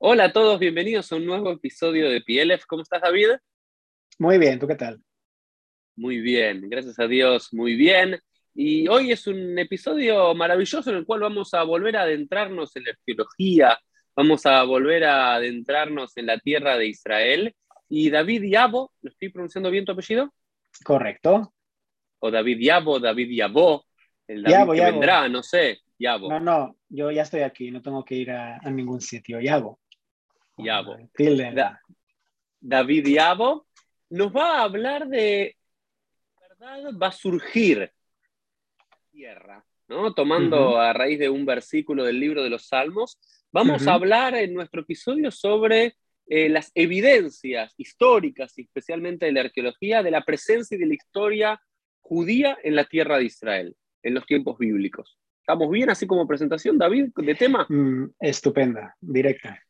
Hola a todos, bienvenidos a un nuevo episodio de PLF. ¿Cómo estás, David? Muy bien, ¿tú qué tal? Muy bien, gracias a Dios, muy bien. Y hoy es un episodio maravilloso en el cual vamos a volver a adentrarnos en la arqueología, vamos a volver a adentrarnos en la tierra de Israel. Y David Yabo, ¿lo estoy pronunciando bien tu apellido? Correcto. O David Yabo, David Yabo, el David que vendrá, no sé. Yabo. No, no, yo ya estoy aquí, no tengo que ir a, ningún sitio. Yabo. Yabo. David Yabo nos va a hablar de verdad va a surgir tierra, ¿no? Tomando a raíz de un versículo del libro de los Salmos, vamos a hablar en nuestro episodio sobre eh, las evidencias históricas, especialmente de la arqueología, de la presencia y de la historia judía en la tierra de Israel, en los tiempos bíblicos. ¿Estamos bien así como presentación, David, de tema? Mm, estupenda, directa.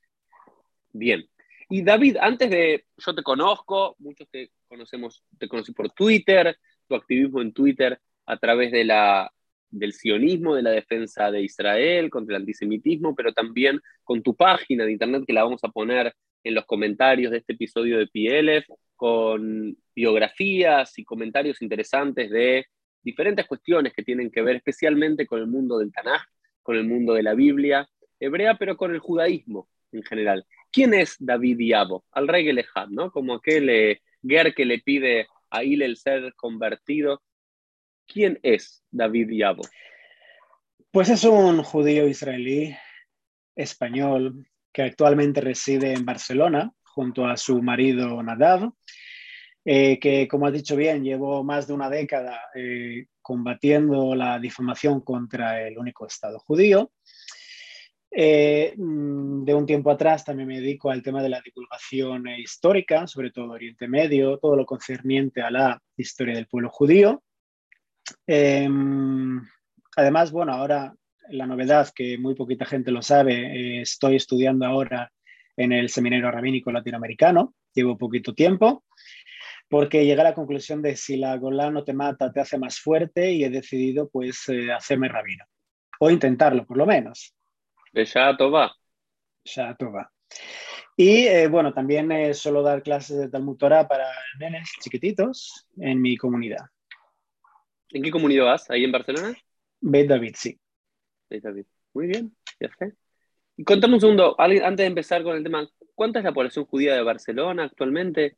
Bien. Y David, antes de, yo te conozco, muchos te conocemos, te conocí por Twitter, tu activismo en Twitter a través de la, del sionismo, de la defensa de Israel, contra el antisemitismo, pero también con tu página de internet que la vamos a poner en los comentarios de este episodio de PLF, con biografías y comentarios interesantes de diferentes cuestiones que tienen que ver especialmente con el mundo del Tanaj, con el mundo de la Biblia hebrea, pero con el judaísmo en general. ¿Quién es David Diabo? Al rey Gelejad, ¿no? Como aquel eh, que le pide a Il el ser convertido. ¿Quién es David Diabo? Pues es un judío israelí español que actualmente reside en Barcelona junto a su marido Nadav eh, que como has dicho bien, llevo más de una década eh, combatiendo la difamación contra el único Estado judío. Eh, mm, de un tiempo atrás también me dedico al tema de la divulgación histórica, sobre todo Oriente Medio, todo lo concerniente a la historia del pueblo judío. Em, además, bueno, ahora la novedad que muy poquita gente lo sabe, estoy estudiando ahora en el Seminario Rabínico Latinoamericano, llevo poquito tiempo porque llegué a la conclusión de si la Golá no te mata, te hace más fuerte y he decidido pues eh, hacerme rabino. O intentarlo, por lo menos. De Shato va. va. Y eh, bueno, también eh, suelo dar clases de Talmud Torah para nenes chiquititos en mi comunidad. ¿En qué comunidad vas? ¿Ahí en Barcelona? Beit David, sí. Beit David. Muy bien, ya sé. Contame un segundo, antes de empezar con el tema, ¿cuánta es la población judía de Barcelona actualmente?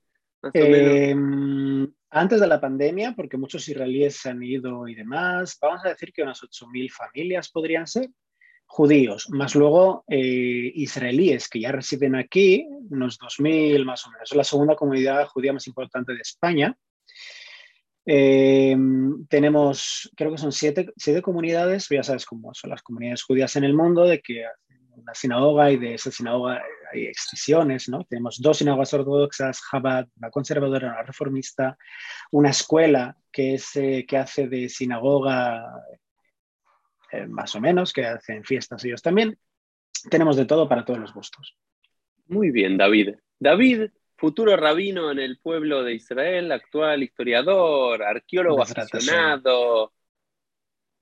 Em, antes de la pandemia, porque muchos israelíes se han ido y demás, vamos a decir que unas 8.000 familias podrían ser judíos, más luego eh, israelíes que ya residen aquí, unos 2.000 más o menos. Es la segunda comunidad judía más importante de España. Em, tenemos, creo que son siete, siete comunidades, ya sabes cómo son las comunidades judías en el mundo, de que una sinagoga y de esa sinagoga hay excisiones, ¿no? Tenemos dos sinagogas ortodoxas, Chabad, una conservadora, una reformista, una escuela que, es, eh, que hace de sinagoga eh, más o menos, que hacen fiestas ellos también. Tenemos de todo para todos los gustos. Muy bien, David. David, futuro rabino en el pueblo de Israel, actual historiador, arqueólogo aficionado.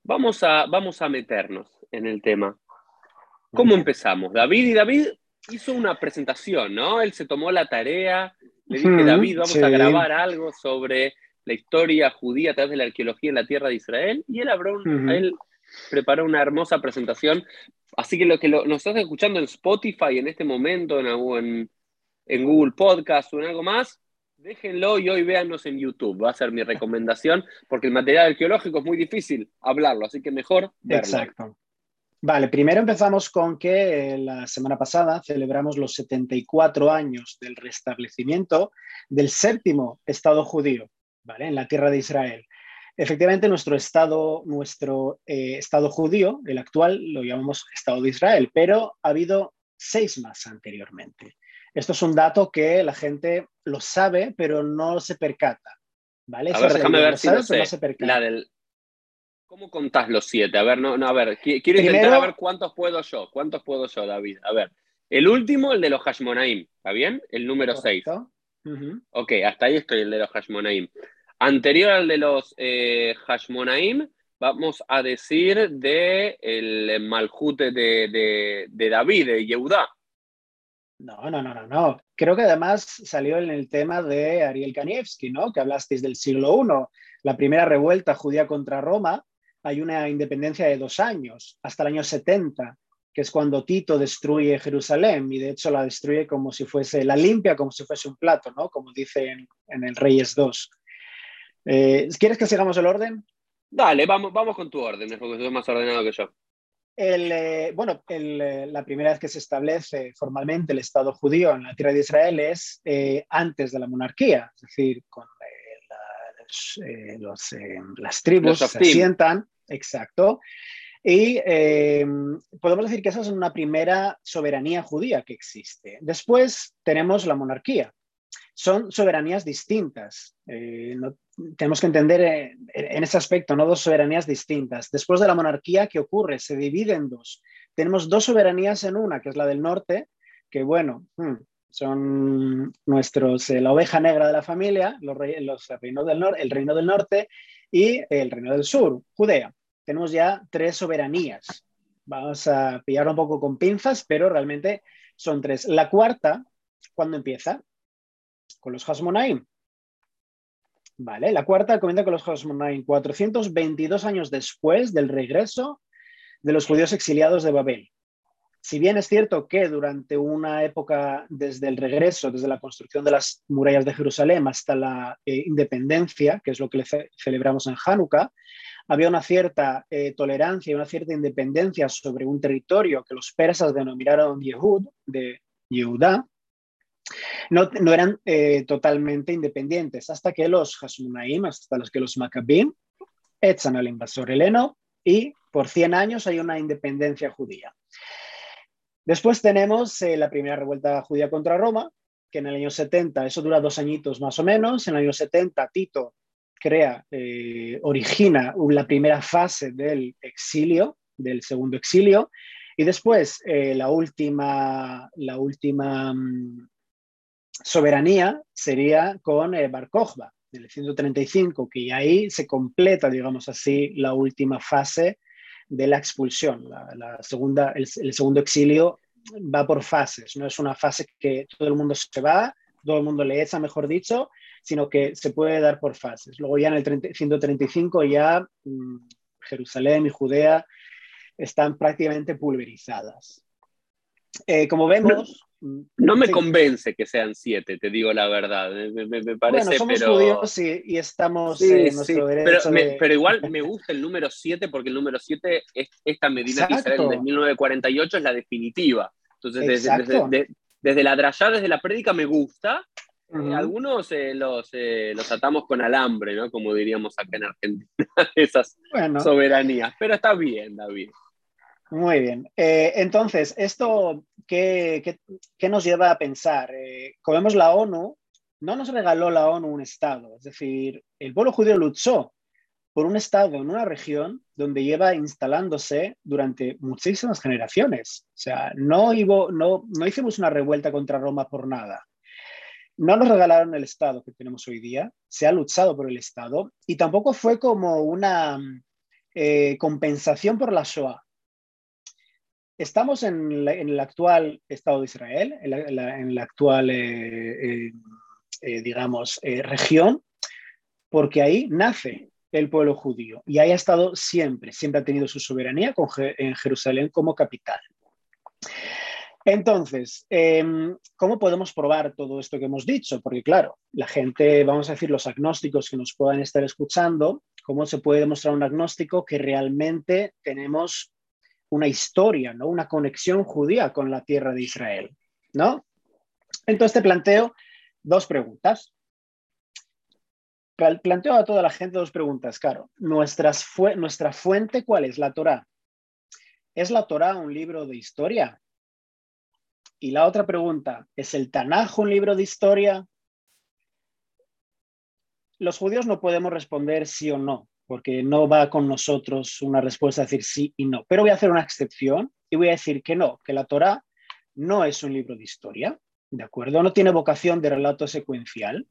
Vamos a, vamos a meternos en el tema. ¿Cómo empezamos? David y David hizo una presentación, ¿no? Él se tomó la tarea, le dije, David, vamos a grabar algo sobre la historia judía a través de la arqueología en la tierra de Israel, y él, él preparó una hermosa presentación. Así que lo que nos estás escuchando en Spotify en este momento, en, en, Google Podcast o en algo más, déjenlo y hoy véannos en YouTube. Va a ser mi recomendación, porque el material arqueológico es muy difícil hablarlo, así que mejor verlo. Exacto. Vale, primero empezamos con que eh, la semana pasada celebramos los 74 años del restablecimiento del séptimo Estado judío, ¿vale? En la tierra de Israel. Efectivamente, nuestro Estado, nuestro, eh, estado judío, el actual, lo llamamos Estado de Israel, pero ha habido seis más anteriormente. Esto es un dato que la gente lo sabe, pero no se percata. ¿vale? A ver, déjame ver si no, sé. la del, ¿Cómo contás los siete? A ver, no, no, a ver, quiero intentar a ver cuántos puedo yo. ¿Cuántos puedo yo, David? A ver, el último, el de los Hashmonaim, ¿está bien? El número seis. Ok, hasta ahí estoy, el de los Hashmonaim. Anterior al de los eh, Hashmonaim, vamos a decir de el Malhut de, de, David, de Yehudá. No, no, no, no, no. Creo que además salió en el tema de Ariel Kanievski, ¿no? Que hablasteis del siglo I, la primera revuelta judía contra Roma. Hay una independencia de dos años, hasta el año 70, que es cuando Tito destruye Jerusalén y de hecho la destruye como si fuese, la limpia como si fuese un plato, ¿no? Como dice en, el Reyes 2. Eh, ¿Quieres que sigamos el orden? Dale, vamos, vamos con tu orden, porque tú más ordenado que yo. Eh, bueno, eh, la primera vez que se establece formalmente el Estado judío en la tierra de Israel es eh, antes de la monarquía, es decir, con las tribus se asientan, exacto, y podemos decir que esa es una primera soberanía judía que existe. Después tenemos la monarquía. Son soberanías distintas. No, tenemos que entender eh, en ese aspecto, ¿no? Dos soberanías distintas. Después de la monarquía, ¿qué ocurre? Se divide en dos. Tenemos dos soberanías en una, que es la del norte, que bueno, hmm, son nuestros, eh, la oveja negra de la familia, los, los el, reino del el reino del norte y el reino del sur, Judea. Tenemos ya tres soberanías. Vamos a pillar un poco con pinzas, pero realmente son tres. La cuarta, ¿cuándo empieza? Con los Hasmonaim. Vale, la cuarta comienza con los Hasmonaim, 422 años después del regreso de los judíos exiliados de Babel. Si bien es cierto que durante una época desde el regreso, desde la construcción de las murallas de Jerusalén hasta la eh, independencia, que es lo que celebramos en Hanukkah, había una cierta eh, tolerancia y una cierta independencia sobre un territorio que los persas denominaron Yehud, de Yehudá, no, eran eh, totalmente independientes hasta que los Hasmonaim, hasta los que los Maccabim, echan al invasor heleno y por 100 años hay una independencia judía. Después tenemos eh, la primera revuelta judía contra Roma, que en el año 70, eso dura dos añitos más o menos, en el año 70 Tito crea, eh, origina la primera fase del exilio, del segundo exilio, y después la última, la última mm, soberanía sería con eh, Bar Kokhba, del 135, que ahí se completa, digamos así, la última fase de la expulsión. La, segunda, el, segundo exilio va por fases, no es una fase que todo el mundo se va, todo el mundo le echa, mejor dicho, sino que se puede dar por fases. Luego ya en el 135 ya mm, Jerusalén y Judea están prácticamente pulverizadas. Eh, como vemos, no me convence que sean siete, te digo la verdad. Me, parece, bueno, somos pero... judíos y, estamos en nuestro derecho. Pero, igual me gusta el número siete porque el número siete, es, esta medida de Israel de 1948 es la definitiva. Entonces, desde, desde, la drayá, desde la prédica me gusta. Algunos eh, los, eh, los atamos con alambre, ¿no? Como diríamos acá en Argentina, esas soberanías. Pero está bien, David. Muy bien. entonces, esto ¿qué, nos lleva a pensar? Eh, como vemos, la ONU no nos regaló la ONU un Estado, es decir, el pueblo judío luchó por un Estado en una región donde lleva instalándose durante muchísimas generaciones. O sea, no, no, no hicimos una revuelta contra Roma por nada. No nos regalaron el Estado que tenemos hoy día, se ha luchado por el Estado y tampoco fue como una eh, compensación por la Shoah. Estamos en, el actual Estado de Israel, en la, actual, eh, eh, eh, digamos, región, porque ahí nace el pueblo judío y ahí ha estado siempre, siempre ha tenido su soberanía en Jerusalén como capital. Entonces, em, ¿cómo podemos probar todo esto que hemos dicho? Porque claro, la gente, vamos a decir, los agnósticos que nos puedan estar escuchando, ¿cómo se puede demostrar un agnóstico que realmente tenemos una historia, ¿no? una conexión judía con la tierra de Israel. ¿no? Entonces te planteo dos preguntas. Planteo a toda la gente dos preguntas, claro. nuestra fuente, ¿cuál es? La Torá. ¿Es la Torá un libro de historia? Y la otra pregunta, ¿es el Tanaj un libro de historia? Los judíos no podemos responder sí o no, porque no va con nosotros una respuesta a decir sí y no. Pero voy a hacer una excepción y voy a decir que no, que la Torá no es un libro de historia, ¿de acuerdo? No tiene vocación de relato secuencial.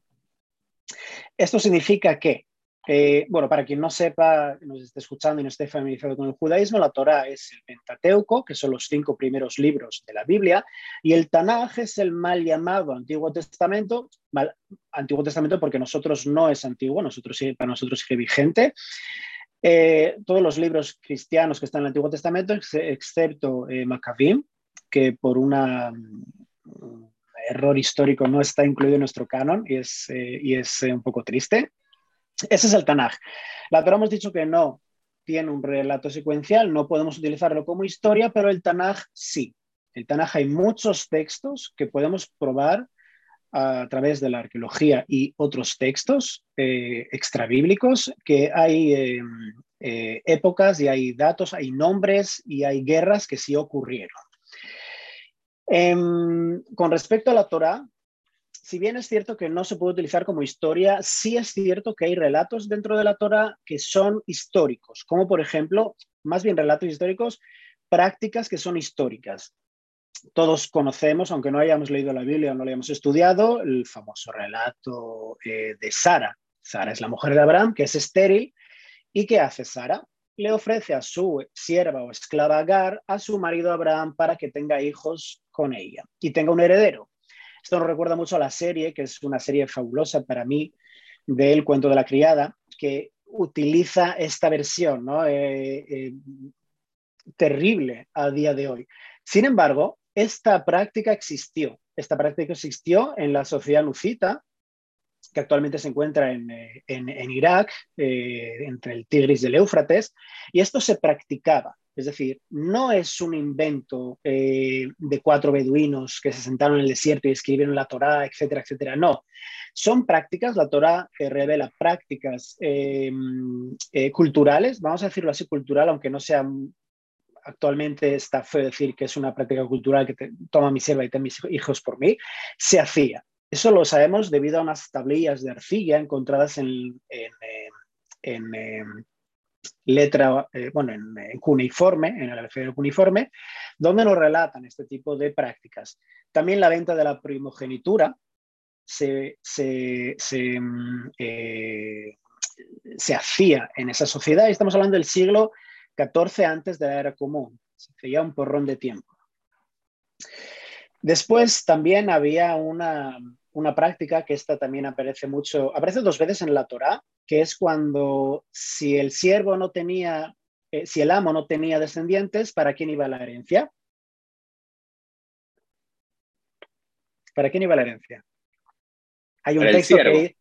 Esto significa que Eh, bueno, para quien no sepa, nos esté escuchando y no esté familiarizado con el judaísmo, la Torá es el Pentateuco, que son los cinco primeros libros de la Biblia, y el Tanaj es el mal llamado Antiguo Testamento, Antiguo Testamento porque nosotros no es antiguo, nosotros, para nosotros sigue vigente. Eh, todos los libros cristianos que están en el Antiguo Testamento, excepto eh, Maccabim, que por un error histórico no está incluido en nuestro canon y es, y es un poco triste. Ese es el Tanaj. La Torah hemos dicho que no tiene un relato secuencial, no podemos utilizarlo como historia, pero el Tanaj sí. El Tanaj hay muchos textos que podemos probar a través de la arqueología y otros textos eh, extrabíblicos, que hay eh, eh, épocas y hay datos, hay nombres y hay guerras que sí ocurrieron. Em, con respecto a la Torah, si bien es cierto que no se puede utilizar como historia, sí es cierto que hay relatos dentro de la Torah que son históricos, como por ejemplo, más bien relatos históricos, prácticas que son históricas. Todos conocemos, aunque no hayamos leído la Biblia o no lo hayamos estudiado, el famoso relato eh, de Sara. Sara es la mujer de Abraham, que es estéril. ¿Y qué hace Sara? Le ofrece a su sierva o esclava Agar a su marido Abraham para que tenga hijos con ella y tenga un heredero. Esto nos recuerda mucho a la serie, que es una serie fabulosa para mí, del cuento de la criada, que utiliza esta versión. Eh, eh, terrible a día de hoy. Sin embargo, esta práctica existió. Esta práctica existió en la sociedad lucita, que actualmente se encuentra en, eh, Irak, entre el Tigris y el Éufrates, y esto se practicaba. Es decir, no es un invento eh, de cuatro beduinos que se sentaron en el desierto y escribieron la Torá, etcétera, etcétera. No, son prácticas, la Torá revela prácticas eh, eh, culturales, vamos a decirlo así, cultural, aunque no sea actualmente está feo decir que es una práctica cultural que toma mi sierva y ten mis hijos por mí, se hacía. Eso lo sabemos debido a unas tablillas de arcilla encontradas en, en letra, eh, bueno, en, cuneiforme, en el alfabeto cuneiforme, donde nos relatan este tipo de prácticas. También la venta de la primogenitura se, se, se, mm, eh, se hacía en esa sociedad y estamos hablando del siglo XIV antes de la era común, se hacía un porrón de tiempo. Después también había una, una práctica que esta también aparece mucho, aparece dos veces en la Torá, que es cuando si el siervo no tenía, eh, si el amo no tenía descendientes, ¿para quién iba la herencia? ¿Para quién iba la herencia? Hay un texto que...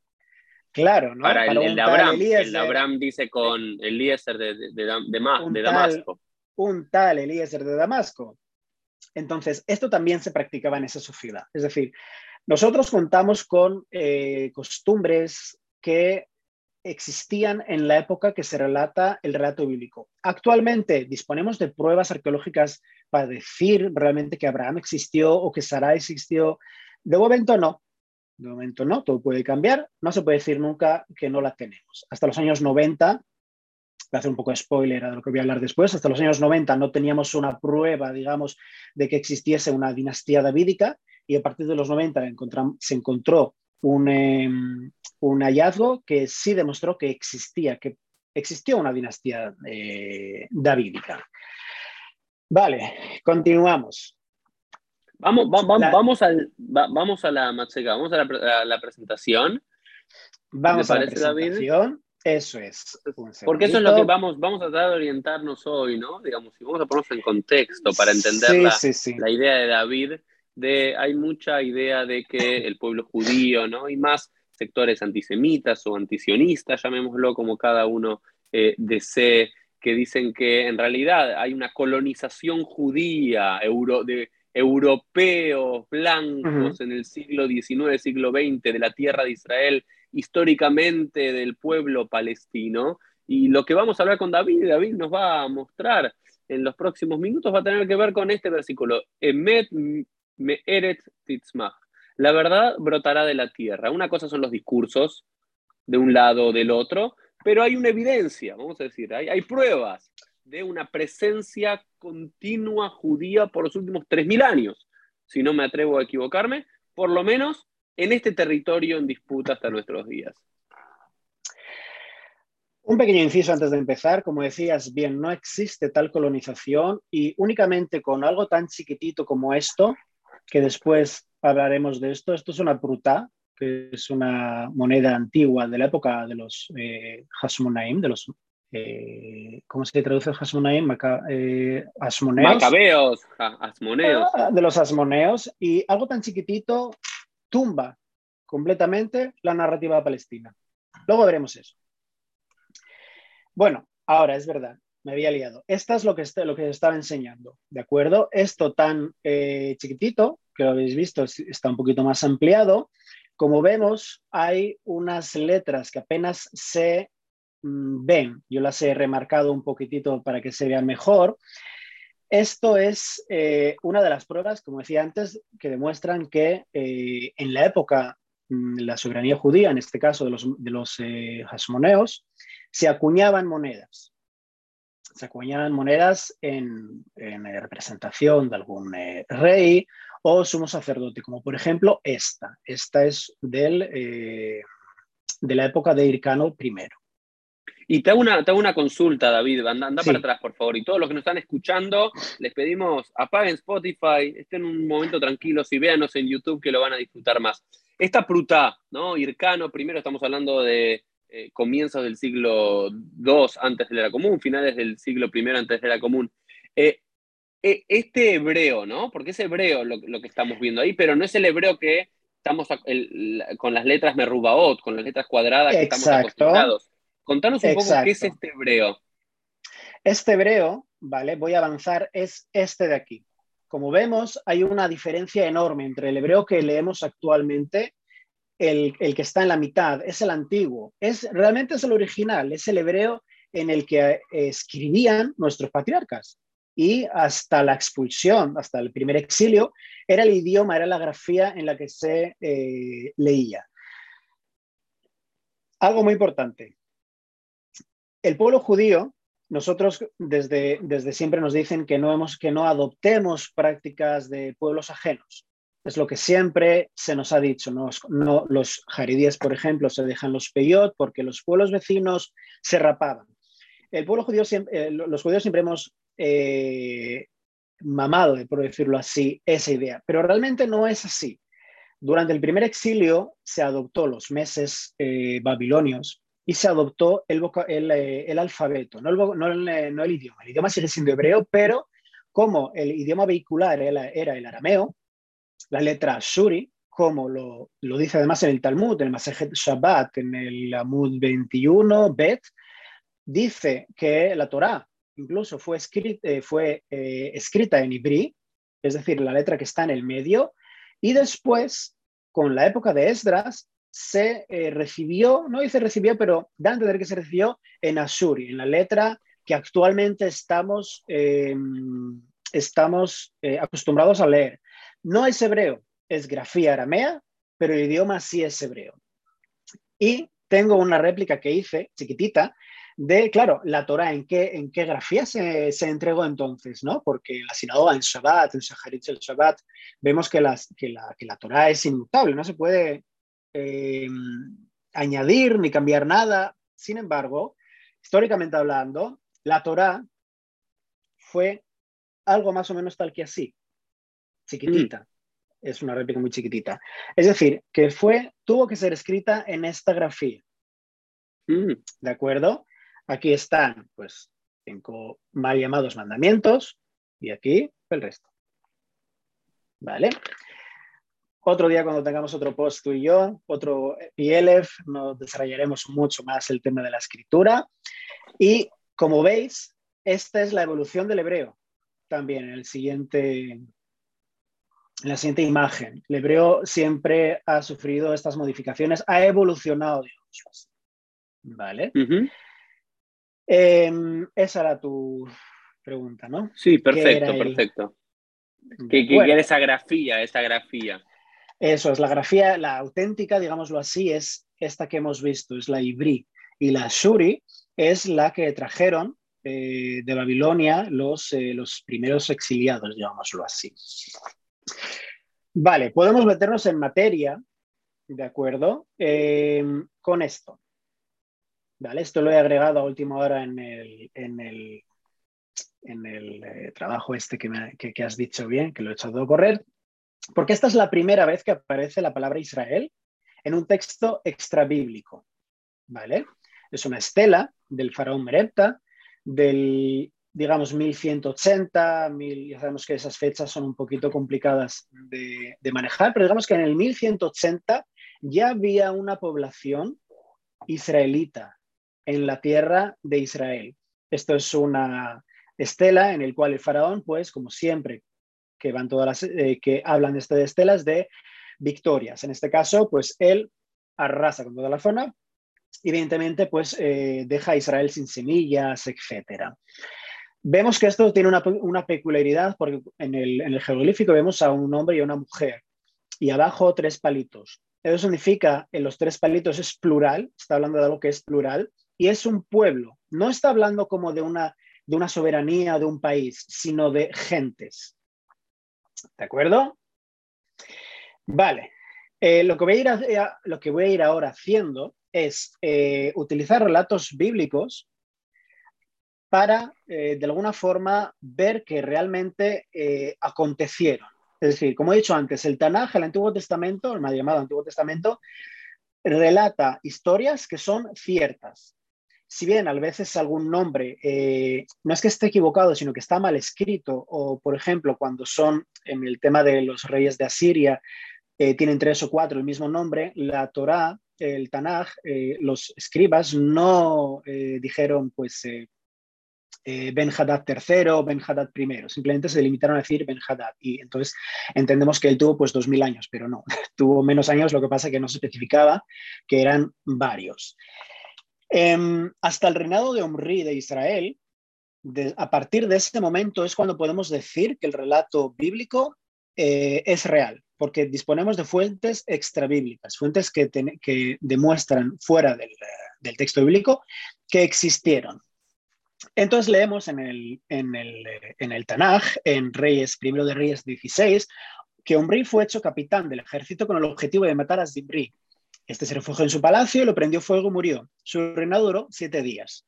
Claro, ¿no? Para, el, de Abraham. El de Abraham dice con Eliezer de, de, de, Damasco. Un tal Eliezer de Damasco. Entonces, esto también se practicaba en esa sociedad. Es decir, nosotros contamos con eh, costumbres que existían en la época que se relata el relato bíblico. Actualmente disponemos de pruebas arqueológicas para decir realmente que Abraham existió o que Sarai existió. De momento no. De momento no, todo puede cambiar. No se puede decir nunca que no la tenemos. Hasta los años 90, voy a hacer un poco de spoiler a lo que voy a hablar después, hasta los años 90 no teníamos una prueba, digamos, de que existiese una dinastía davídica y a partir de los 90 se encontró em, un, hallazgo que sí demostró que existía, que existió una dinastía eh, davídica. Vale, continuamos. Vamos, vamos, al, vamos a la vamos a la, presentación. Vamos a la presentación. Eso es. Porque eso es lo que vamos, vamos a tratar de orientarnos hoy, ¿no? Digamos, si vamos a ponernos en contexto para entender la idea de David hay mucha idea de que el pueblo judío, ¿no? Y más sectores antisemitas o antisionistas, llamémoslo como cada uno eh, desee, que dicen que en realidad hay una colonización judía euro, de europeos blancos en el siglo XIX, siglo XX, de la tierra de Israel, históricamente del pueblo palestino. Y lo que vamos a hablar con David, David nos va a mostrar en los próximos minutos, va a tener que ver con este versículo. Emet me eret titzmach. La verdad brotará de la tierra. Una cosa son los discursos de un lado o del otro, pero hay una evidencia, vamos a decir, hay, pruebas de una presencia continua judía por los últimos 3.000 años, si no me atrevo a equivocarme, por lo menos en este territorio en disputa hasta nuestros días. Un pequeño inciso antes de empezar, como decías bien, no existe tal colonización y únicamente con algo tan chiquitito como esto, que después hablaremos de esto, esto es una pruta, que es una moneda antigua de la época de los eh, Hasmonaim, de los, eh, ¿cómo se traduce Hasmonaim? eh, asmoneos. Macabeos, asmoneos. Ah, de los asmoneos, y algo tan chiquitito tumba completamente la narrativa palestina. Luego veremos eso. Bueno, ahora es verdad, me había liado. Esta es lo que, lo que estaba enseñando, ¿de acuerdo? Esto tan eh, chiquitito, que lo habéis visto, está un poquito más ampliado. Como vemos, hay unas letras que apenas se mm, ven. Yo las he remarcado un poquitito para que se vean mejor. Esto es eh, una de las pruebas, como decía antes, que demuestran que eh, en la época mm, la soberanía judía, en este caso de los, de los hasmoneos, se acuñaban monedas. Se acuñaban monedas en, representación de algún eh, rey o sumo sacerdote, como por ejemplo esta. Esta es del, eh, de la época de Hircano I. Y te hago una, te una consulta, David, anda, anda para atrás, por favor. Y todos los que nos están escuchando, les pedimos, apaguen Spotify, estén un momento tranquilos y véanos en YouTube que lo van a disfrutar más. Esta pruta, ¿no? Hircano, primero estamos hablando de eh, comienzos del siglo II antes de la común, finales del siglo I antes de la común. Eh, eh, este hebreo, ¿no? Porque es hebreo lo, que estamos viendo ahí, pero no es el hebreo que estamos con las letras merubaot, con las letras cuadradas que estamos acostumbrados. Contanos un poco qué es este hebreo. Este hebreo, ¿vale? Voy a avanzar, es este de aquí. Como vemos, hay una diferencia enorme entre el hebreo que leemos actualmente el, que está en la mitad, es el antiguo, es, realmente es el original, es el hebreo en el que eh, escribían nuestros patriarcas. Y hasta la expulsión, hasta el primer exilio, era el idioma, era la grafía en la que se eh, leía. Algo muy importante. El pueblo judío, nosotros desde, desde siempre nos dicen que no, hemos, que no adoptemos prácticas de pueblos ajenos. Es lo que siempre se nos ha dicho. No, los jaridíes, por ejemplo, se dejan los peyot porque los pueblos vecinos se rapaban. El pueblo judío, eh, los judíos siempre hemos eh, mamado, por decirlo así, esa idea, pero realmente no es así. Durante el primer exilio se adoptó los meses eh, babilonios y se adoptó el, alfabeto, no el, idioma. El idioma sigue siendo hebreo, pero como el idioma vehicular era el arameo, la letra Shuri, como lo, dice además en el Talmud, en el Masejet Shabbat, en el Amud 21, Bet, dice que la Torá incluso fue, escrita, eh, fue eh, escrita en ibrí, es decir, la letra que está en el medio, y después, con la época de Esdras, se eh, recibió, no dice recibió, pero da a entender que se recibió en Ashuri, en la letra que actualmente estamos, em, estamos acostumbrados a leer. No es hebreo, es grafía aramea, pero el idioma sí es hebreo. Y tengo una réplica que hice, chiquitita, de, claro, la Torah, ¿en qué, en qué grafía se, entregó entonces? ¿no? Porque en la sinagoga, en Shabbat, en Shaharit el Shabbat, vemos que, que, la, que la Torah es inmutable, no se puede eh, añadir ni cambiar nada. Sin embargo, históricamente hablando, la Torah fue algo más o menos tal que así chiquitita. Es una réplica muy chiquitita. Es decir, que fue, tuvo que ser escrita en esta grafía. Mm. ¿De acuerdo? Aquí están, pues, cinco mal llamados mandamientos y aquí el resto. ¿Vale? Otro día cuando tengamos otro post tú y yo, otro PLF, nos desarrollaremos mucho más el tema de la escritura. Y como veis, esta es la evolución del hebreo. También en el siguiente, la siguiente imagen. El hebreo siempre ha sufrido estas modificaciones, ha evolucionado, digamos. ¿Vale? Em, esa era tu pregunta, ¿no? Sí, perfecto, perfecto. ¿Qué, qué, esa grafía, esa grafía? Eso es, la grafía, la auténtica, digámoslo así, es esta que hemos visto, es la Ibrí. Y la Shuri es la que trajeron eh, de Babilonia los, eh, los primeros exiliados, digámoslo así. Vale, podemos meternos en materia, ¿de acuerdo? Eh, con esto. ¿vale? Esto lo he agregado a última hora en el, en el, en el eh, trabajo este que, me, que, has dicho bien, que lo he echado a correr, porque esta es la primera vez que aparece la palabra Israel en un texto extrabíblico, ¿vale? Es una estela del faraón Merepta del, digamos, 1180, ya sabemos que esas fechas son un poquito complicadas de, manejar, pero digamos que en el 1180 ya había una población israelita en la tierra de Israel. Esto es una estela en el cual el faraón, pues, como siempre, que van todas las eh, que hablan de estas estelas de victorias. En este caso, pues él arrasa con toda la zona evidentemente, pues eh, deja a Israel sin semillas, etc. Vemos que esto tiene una, peculiaridad porque en el, en el jeroglífico vemos a un hombre y a una mujer y abajo tres palitos. Eso significa, en los tres palitos es plural, está hablando de algo que es plural, y es un pueblo. No está hablando como de una, de una soberanía de un país, sino de gentes. ¿De acuerdo? Vale. Eh, lo, que voy a ir lo que voy a ir ahora haciendo es eh, utilizar relatos bíblicos para, de alguna forma, ver que realmente acontecieron. Es decir, como he dicho antes, el Tanaj, el Antiguo Testamento, el mal llamado Antiguo Testamento, relata historias que son ciertas. Si bien a veces algún nombre eh, no es que esté equivocado, sino que está mal escrito, o por ejemplo, cuando son en el tema de los reyes de Asiria, eh, tienen tres o cuatro el mismo nombre, la Torá, el Tanaj, eh, los escribas no dijeron, pues, eh, ben Haddad III, Ben Haddad I. Simplemente se limitaron a decir Ben Haddad. Y entonces entendemos que él tuvo pues 2000 años, pero no, tuvo menos años, lo que pasa que no se especificaba que eran varios. Em, hasta el reinado de Omri de Israel, a partir de ese momento es cuando podemos decir que el relato bíblico eh, es real, porque disponemos de fuentes extrabíblicas, fuentes que, demuestran fuera del texto bíblico que existieron. Entonces leemos en el, en el, en el Tanaj, en Reyes, primero de Reyes 16, que Omri fue hecho capitán del ejército con el objetivo de matar a Zimri. Este se refugió en su palacio, lo prendió fuego y murió. Su reinado duró siete días.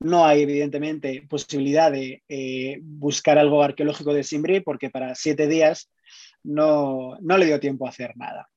No hay, evidentemente, posibilidad de eh, buscar algo arqueológico de Zimri porque para siete días no, no, le dio tiempo a hacer nada.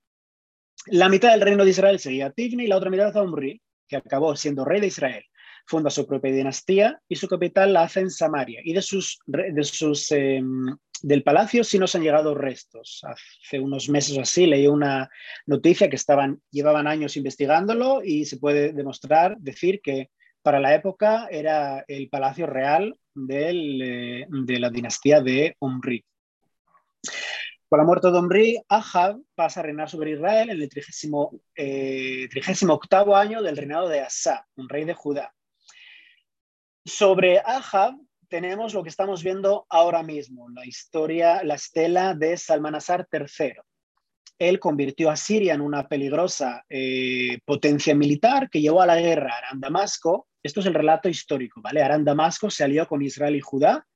La mitad del reino de Israel seguía a Tigni y la otra mitad a Omri, que acabó siendo rey de Israel funda su propia dinastía y su capital la hace en Samaria. Y de sus, de sus em, del palacio sí nos han llegado restos. Hace unos meses o así leí una noticia que estaban, llevaban años investigándolo y se puede demostrar, decir que para la época era el palacio real del, eh, de la dinastía de Omri. Con la muerte de Omri, Ahab pasa a reinar sobre Israel en el 38 eh, año del reinado de Asa, un rey de Judá. Sobre Ahab tenemos lo que estamos viendo ahora mismo, la historia, la estela de Salmanasar III. Él convirtió a Siria en una peligrosa eh, potencia militar que llevó a la guerra a Aram Damasco. Esto es el relato histórico, ¿vale? Aram Damasco se alió con Israel y Judá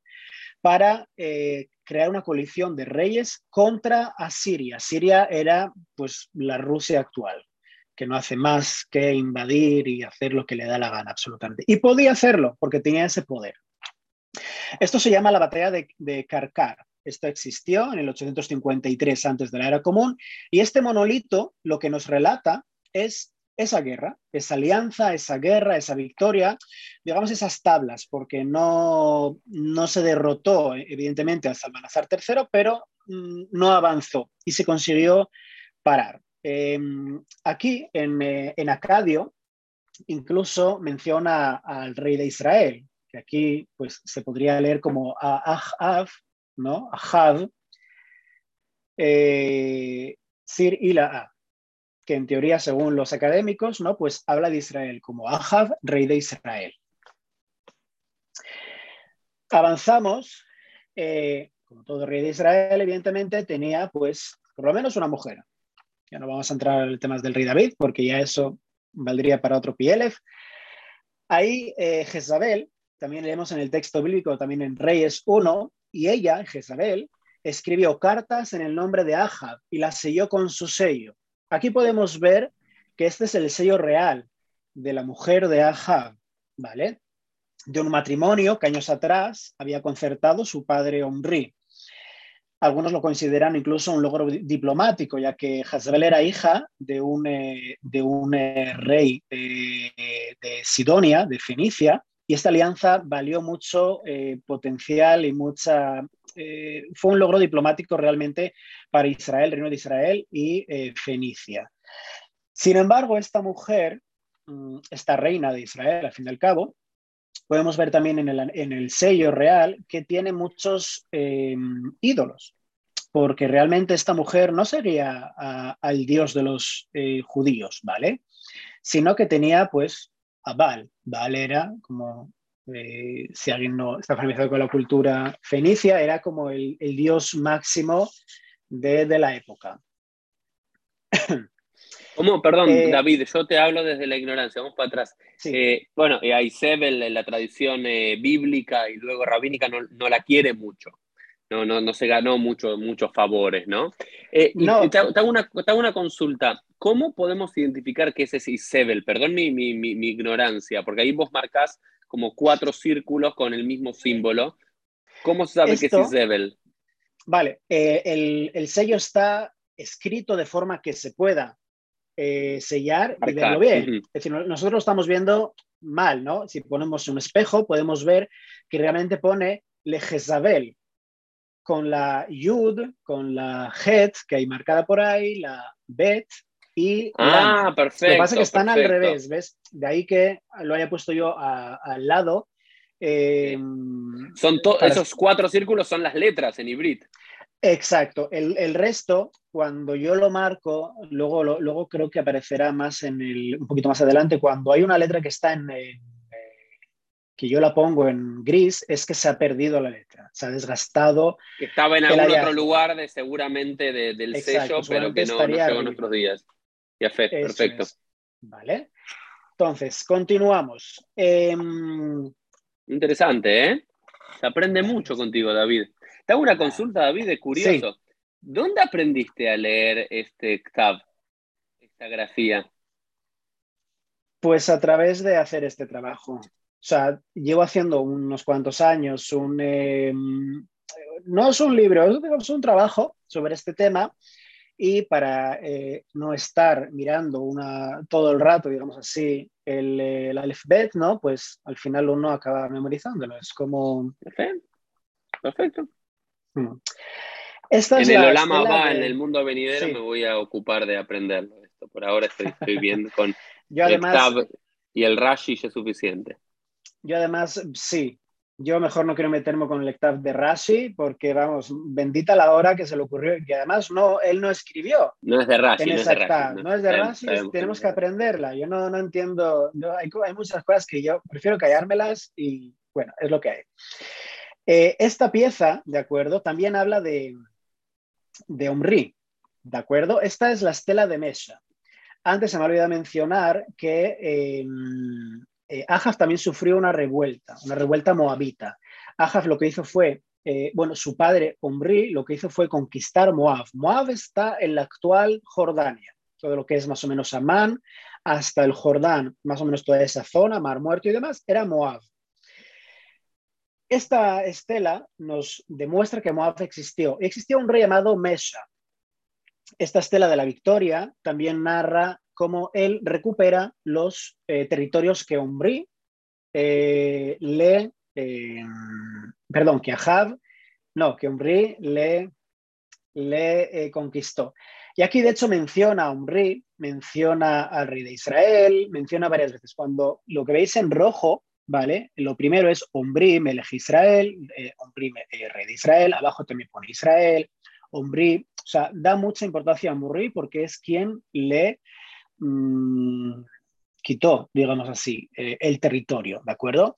para eh, crear una coalición de reyes contra Asiria. Siria era pues la Rusia actual que no hace más que invadir y hacer lo que le da la gana absolutamente. Y podía hacerlo porque tenía ese poder. Esto se llama la batalla de, de Karkar. Esto existió en el 853 antes de la era común y este monolito lo que nos relata es esa guerra, esa alianza, esa guerra, esa victoria, digamos esas tablas, porque no, no se derrotó evidentemente a Salmanazar III, pero mm, no avanzó y se consiguió parar. Em, aquí eh, en, Acadio incluso menciona al rey de Israel, que aquí pues, se podría leer como Ahav, ¿no? Ahab, eh, Sir Ila, que en teoría, según los académicos, ¿no? pues habla de Israel como Ahab, rey de Israel. Avanzamos, eh, como todo rey de Israel, evidentemente tenía pues por lo menos una mujer, ya no vamos a entrar en temas del rey David, porque ya eso valdría para otro PLF. Ahí eh, Jezabel, también leemos en el texto bíblico, también en Reyes 1, y ella, Jezabel, escribió cartas en el nombre de Ahab y las selló con su sello. Aquí podemos ver que este es el sello real de la mujer de Ahab, ¿vale? De un matrimonio que años atrás había concertado su padre Omri. Algunos lo consideran incluso un logro diplomático, ya que Jezabel era hija de un, eh, de un eh, rey de, Sidonia, de Fenicia, y esta alianza valió mucho eh, potencial y mucha... fue un logro diplomático realmente para Israel, el reino de Israel y Fenicia. Sin embargo, esta mujer, mm, esta reina de Israel, al fin y al cabo, podemos ver también en el, sello real que tiene muchos em, ídolos, porque realmente esta mujer no sería al dios de los eh, judíos, ¿vale? Sino que tenía pues a Baal. Baal era como, eh, si alguien no está familiarizado con la cultura fenicia, era como el, dios máximo de, de la época. ¿Cómo? Perdón, eh, David, yo te hablo desde la ignorancia, vamos para atrás. Eh, bueno, y en la tradición eh, bíblica y luego rabínica no, la quiere mucho. No, no, no se ganó mucho, muchos favores, ¿no? no. Te, hago una, una, consulta. ¿Cómo podemos identificar que ese es Isabel? Perdón mi, mi, mi, ignorancia, porque ahí vos marcás como cuatro círculos con el mismo símbolo. ¿Cómo se sabe que es Isabel? Vale, el, el sello está escrito de forma que se pueda eh, sellar y verlo bien. Es decir, nosotros lo estamos viendo mal, ¿no? Si ponemos un espejo, podemos ver que realmente pone Le Jezabel con la Yud, con la Het que hay marcada por ahí, la Bet y ah, perfecto. Lo que pasa es que están al revés, ¿ves? De ahí que lo haya puesto yo al lado. Em, son esos cuatro círculos son las letras en hibrid. Exacto. El, resto, cuando yo lo marco, luego, luego creo que aparecerá más en el, un poquito más adelante, cuando hay una letra que está en, eh, que yo la pongo en gris, es que se ha perdido la letra, se ha desgastado. Que estaba en algún otro lugar de, seguramente del sello, pero que no, no llegó en nuestros días. Ya, perfecto. Vale. Entonces, continuamos. Em, Interesante, ¿eh? Se aprende mucho contigo, David. Te hago una consulta, David, es curioso. ¿Dónde aprendiste a leer este Ktab, esta grafía? Pues a través de hacer este trabajo. O sea, llevo haciendo unos cuantos años un... Em, no es un libro, es un trabajo sobre este tema y para eh, no estar mirando una, todo el rato, digamos así, el, el alfabet, ¿no? Pues al final uno acaba memorizándolo. Es como... Perfecto. Mm. en el Olama va, en el mundo venidero, me voy a ocupar de aprenderlo. Esto. Por ahora estoy, viendo con yo además, el y el Rashi es suficiente. Yo además, sí, yo mejor no quiero meterme con el lectab de Rashi porque, vamos, bendita la hora que se le ocurrió, que además no, él no escribió. No es de Rashi. No es de Rashi, no, es de Rashi, tenemos que aprenderla. Yo no, no entiendo, hay, hay, muchas cosas que yo prefiero callármelas y, bueno, es lo que hay. Eh, esta pieza, ¿de acuerdo? También habla de, de Omri, ¿de acuerdo? Esta es la estela de Mesha. Antes se me ha olvidado mencionar que eh, eh también sufrió una revuelta, una revuelta moabita. Ahaz lo que hizo fue, eh, bueno, su padre Omri lo que hizo fue conquistar Moab. Moab está en la actual Jordania, todo lo que es más o menos Amán, hasta el Jordán, más o menos toda esa zona, Mar Muerto y demás, era Moab. Esta estela nos demuestra que Moab existió. Existió un rey llamado Mesha. Esta estela de la victoria también narra cómo él recupera los eh, territorios que Omri eh, le, eh, perdón, que Ahab, no, que Omri le, le conquistó. Y aquí de hecho menciona a Omri, menciona al rey de Israel, menciona varias veces. Cuando lo que veis en rojo ¿vale? Lo primero es Omri, Melech Israel, eh, Omri, eh, rey de Israel, abajo también pone Israel, Omri, o sea, da mucha importancia a Omri porque es quien le mm, quitó, digamos así, eh, el territorio, ¿de acuerdo?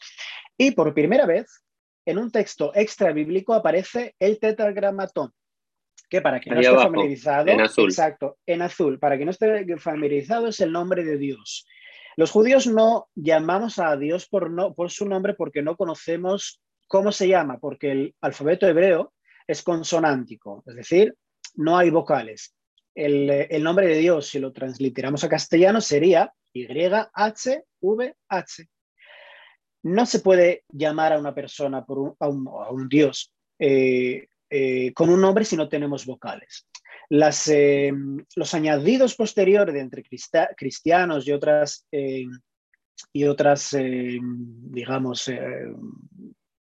Y por primera vez, en un texto extra bíblico aparece el tetragramatón, que para quien no esté familiarizado, en azul. exacto, en azul, para quien no esté familiarizado es el nombre de Dios. Los judíos no llamamos a Dios por, su nombre porque no conocemos cómo se llama, porque el alfabeto hebreo es consonántico, es decir, no hay vocales. el, nombre de Dios, si lo transliteramos a castellano, sería YHVH. No se puede llamar a una persona, por a, un, Dios, eh, eh, con un nombre si no tenemos vocales. Las, eh, los añadidos posteriores entre cristianos y otras, y otras digamos,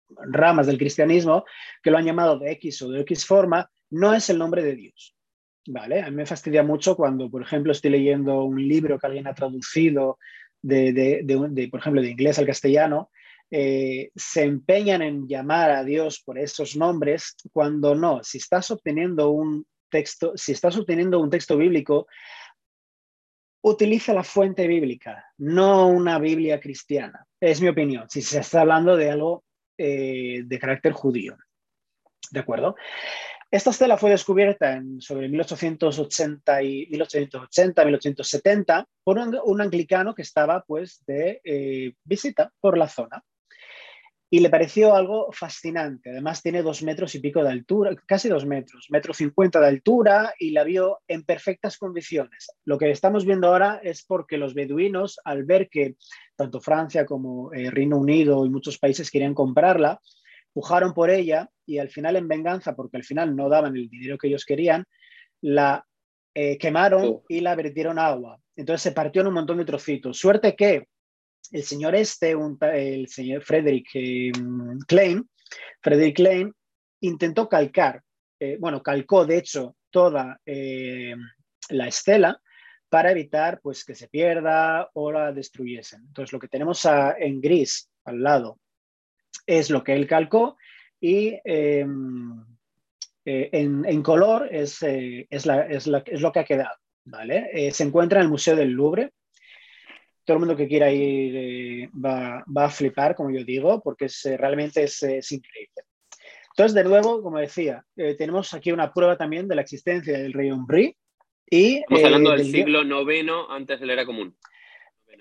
ramas del cristianismo, que lo han llamado de X o de X forma, no es el nombre de Dios. ¿vale? A mí me fastidia mucho cuando, por ejemplo, estoy leyendo un libro que alguien ha traducido, de, por ejemplo, de inglés al castellano, eh, se empeñan en llamar a Dios por esos nombres cuando no. Si estás obteniendo un texto, si estás obteniendo un texto bíblico, utiliza la fuente bíblica, no una Biblia cristiana. Es mi opinión, si se está hablando de algo eh, de carácter judío. ¿De acuerdo? Esta estela fue descubierta en, sobre 1880 y 1880, 1870 por un, anglicano que estaba pues de eh, visita por la zona y le pareció algo fascinante. Además tiene dos metros y pico de altura, casi dos metros, metro cincuenta de altura y la vio en perfectas condiciones. Lo que estamos viendo ahora es porque los beduinos, al ver que tanto Francia como eh, Reino Unido y muchos países querían comprarla, pujaron por ella y al final en venganza, porque al final no daban el dinero que ellos querían, la eh, quemaron oh. y la vertieron agua. Entonces se partió en un montón de trocitos. Suerte que el señor este, el señor Frederick eh, Klein, Frederick Klein, intentó calcar, eh, bueno, calcó de hecho toda la estela para evitar pues, que se pierda o la destruyesen. Entonces lo que tenemos en gris al lado es lo que él calcó y em, eh, en, color es, eh, es, lo que ha quedado. ¿vale? Eh, se encuentra en el Museo del Louvre. Todo el mundo que quiera ir va, a flipar, como yo digo, porque realmente es, increíble. Entonces, de nuevo, como decía, tenemos aquí una prueba también de la existencia del rey Henri. Y, Estamos hablando del, siglo IX antes de la era común.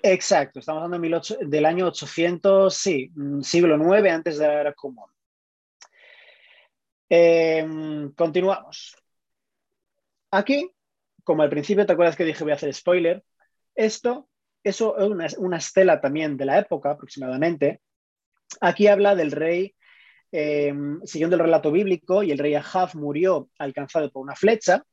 Exacto, estamos hablando del año 800, sí, mm, siglo IX antes de la era común. Em, continuamos. Aquí, como al principio te acuerdas que dije voy a hacer spoiler, esto, eso es una, estela también de la época aproximadamente. Aquí habla del rey, em, siguiendo el relato bíblico, y el rey Ahab murió alcanzado por una flecha,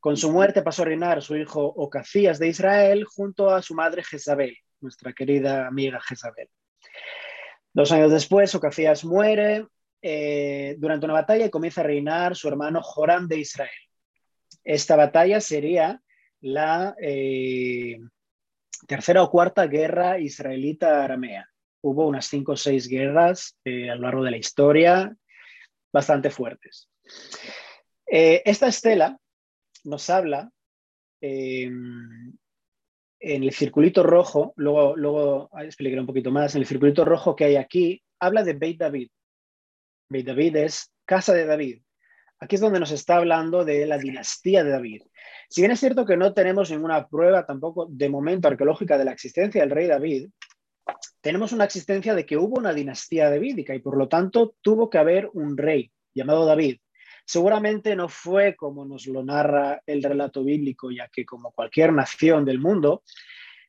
con su muerte pasó a reinar su hijo Ocacías de Israel junto a su madre Jezabel, nuestra querida amiga Jezabel. Dos años después, Ocacías muere eh, durante una batalla y comienza a reinar su hermano Joram de Israel. Esta batalla sería la eh, tercera o cuarta guerra israelita-aramea. Hubo unas cinco o seis guerras eh, a lo largo de la historia bastante fuertes. esta estela nos habla em, en el circulito rojo, luego, luego explicaré un poquito más, en el circulito rojo que hay aquí, habla de Beit David. Beit David es casa de David. Aquí es donde nos está hablando de la dinastía de David. Si bien es cierto que no tenemos ninguna prueba tampoco de momento arqueológica de la existencia del rey David, tenemos una existencia de que hubo una dinastía davídica y por lo tanto tuvo que haber un rey llamado David. Seguramente no fue como nos lo narra el relato bíblico, ya que como cualquier nación del mundo,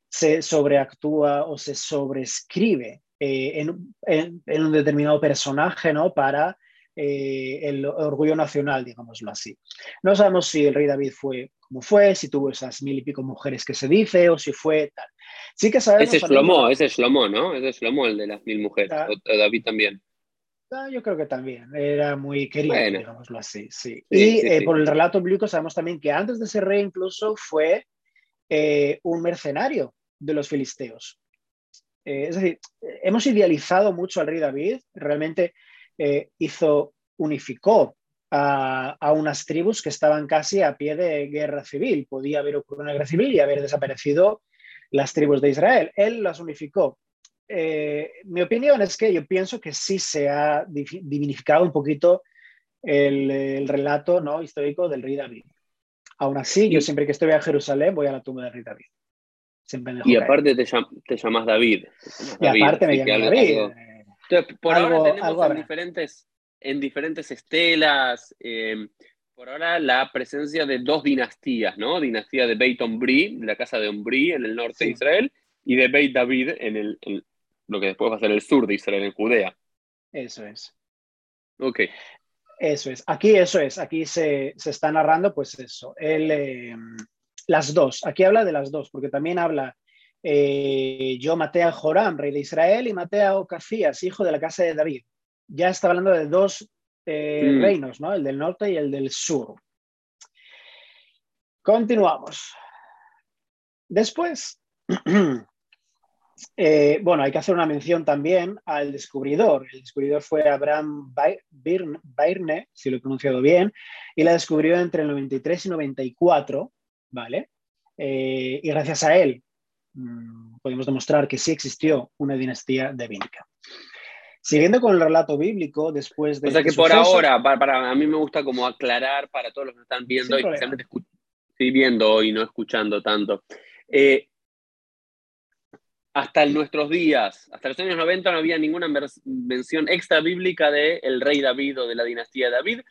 se sobreactúa o se sobrescribe eh, en, un determinado personaje ¿no? para eh, el orgullo nacional, digámoslo así. No sabemos si el rey David fue como fue, si tuvo esas mil y pico mujeres que se dice o si fue tal. Sí que sabemos... Ese es Shlomo, ese es Shlomo, ¿no? Ese es Shlomo, el de las mil mujeres. Ah. David también. Ah, yo creo que también, era muy querido, digámoslo así, sí. y eh, por el relato bíblico sabemos también que antes de ser rey incluso fue eh, un mercenario de los filisteos. Eh, es decir, hemos idealizado mucho al rey David, realmente hizo, unificó a, a, unas tribus que estaban casi a pie de guerra civil. Podía haber ocurrido una guerra civil y haber desaparecido las tribus de Israel. Él las unificó. Eh, mi opinión es que yo pienso que sí se ha dignificado un poquito el, relato ¿no? histórico del rey David. Aún así, yo siempre que estoy a Jerusalén voy a la tumba del rey David. y aparte te, llamas David. y aparte me llamo David. Entonces, por ahora tenemos en, diferentes, en diferentes estelas. Eh, Por ahora la presencia de dos dinastías, ¿no? Dinastía de Beit Ombri, la casa de Ombri en el norte de Israel, y de Beit David en, el, lo que después va a ser el sur de Israel, en Judea. Eso es. Ok. Eso es. Aquí eso es. Aquí se, está narrando, pues eso. El, eh, las dos. Aquí habla de las dos, porque también habla. Eh, yo maté a Joram, rey de Israel, y maté a Ocafías, hijo de la casa de David. Ya está hablando de dos eh, mm. reinos, ¿no? El del norte y el del sur. Continuamos. Después, eh, bueno, hay que hacer una mención también al descubridor. El descubridor fue Abraham Bairne, si lo he pronunciado bien, y la descubrió entre el 93 y 94, ¿vale? Eh, y gracias a él mm, podemos demostrar que sí existió una dinastía davínica. Siguiendo con el relato bíblico, después de... O sea que por ahora, para, a mí me gusta como aclarar para todos los que están viendo y especialmente viendo y no escuchando tanto. Eh, hasta nuestros días, hasta los años 90 no había ninguna mención extra bíblica de el rey David o de la dinastía de David.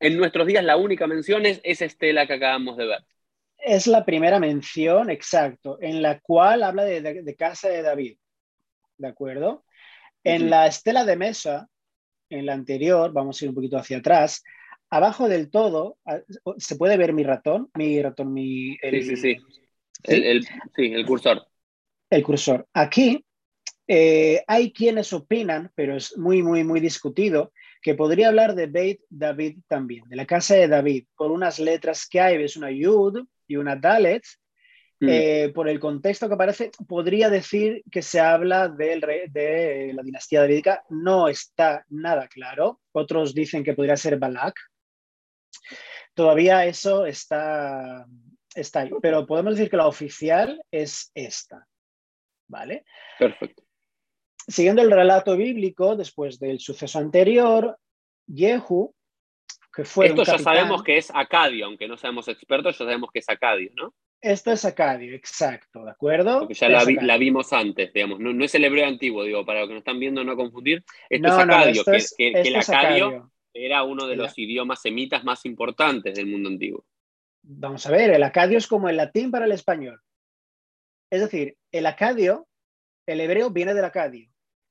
En nuestros días la única mención es esa estela que acabamos de ver. Es la primera mención, exacto, en la cual habla de casa de David. ¿De acuerdo? En la estela de mesa, en la anterior, vamos a ir un poquito hacia atrás, abajo del todo, ¿se puede ver mi ratón? Mi ratón, mi... sí, sí, sí. El, sí, el cursor. El cursor. Aquí eh, hay quienes opinan, pero es muy, muy, muy discutido, que podría hablar de Beit David también, de la casa de David, por unas letras que hay, ves una Yud y una Dalet, Mm. Eh, por el contexto que aparece, podría decir que se habla del rey, de la dinastía davídica. No está nada claro. Otros dicen que podría ser Balak. Todavía eso está, está ahí. Pero podemos decir que la oficial es esta. ¿Vale? Perfecto. Siguiendo el relato bíblico, después del suceso anterior, Jehu, que fue. Esto ya sabemos que es Acadio, aunque no seamos expertos, ya sabemos que es Acadio, ¿no? Esto es Acadio, exacto, ¿de acuerdo? Porque ya la, vimos antes, digamos, no, es el hebreo antiguo, digo, para los que nos están viendo no confundir. Esto es Acadio, que, el Acadio, era uno de los idiomas semitas más importantes del mundo antiguo. Vamos a ver, el Acadio es como el latín para el español. Es decir, el Acadio, el hebreo viene del Acadio.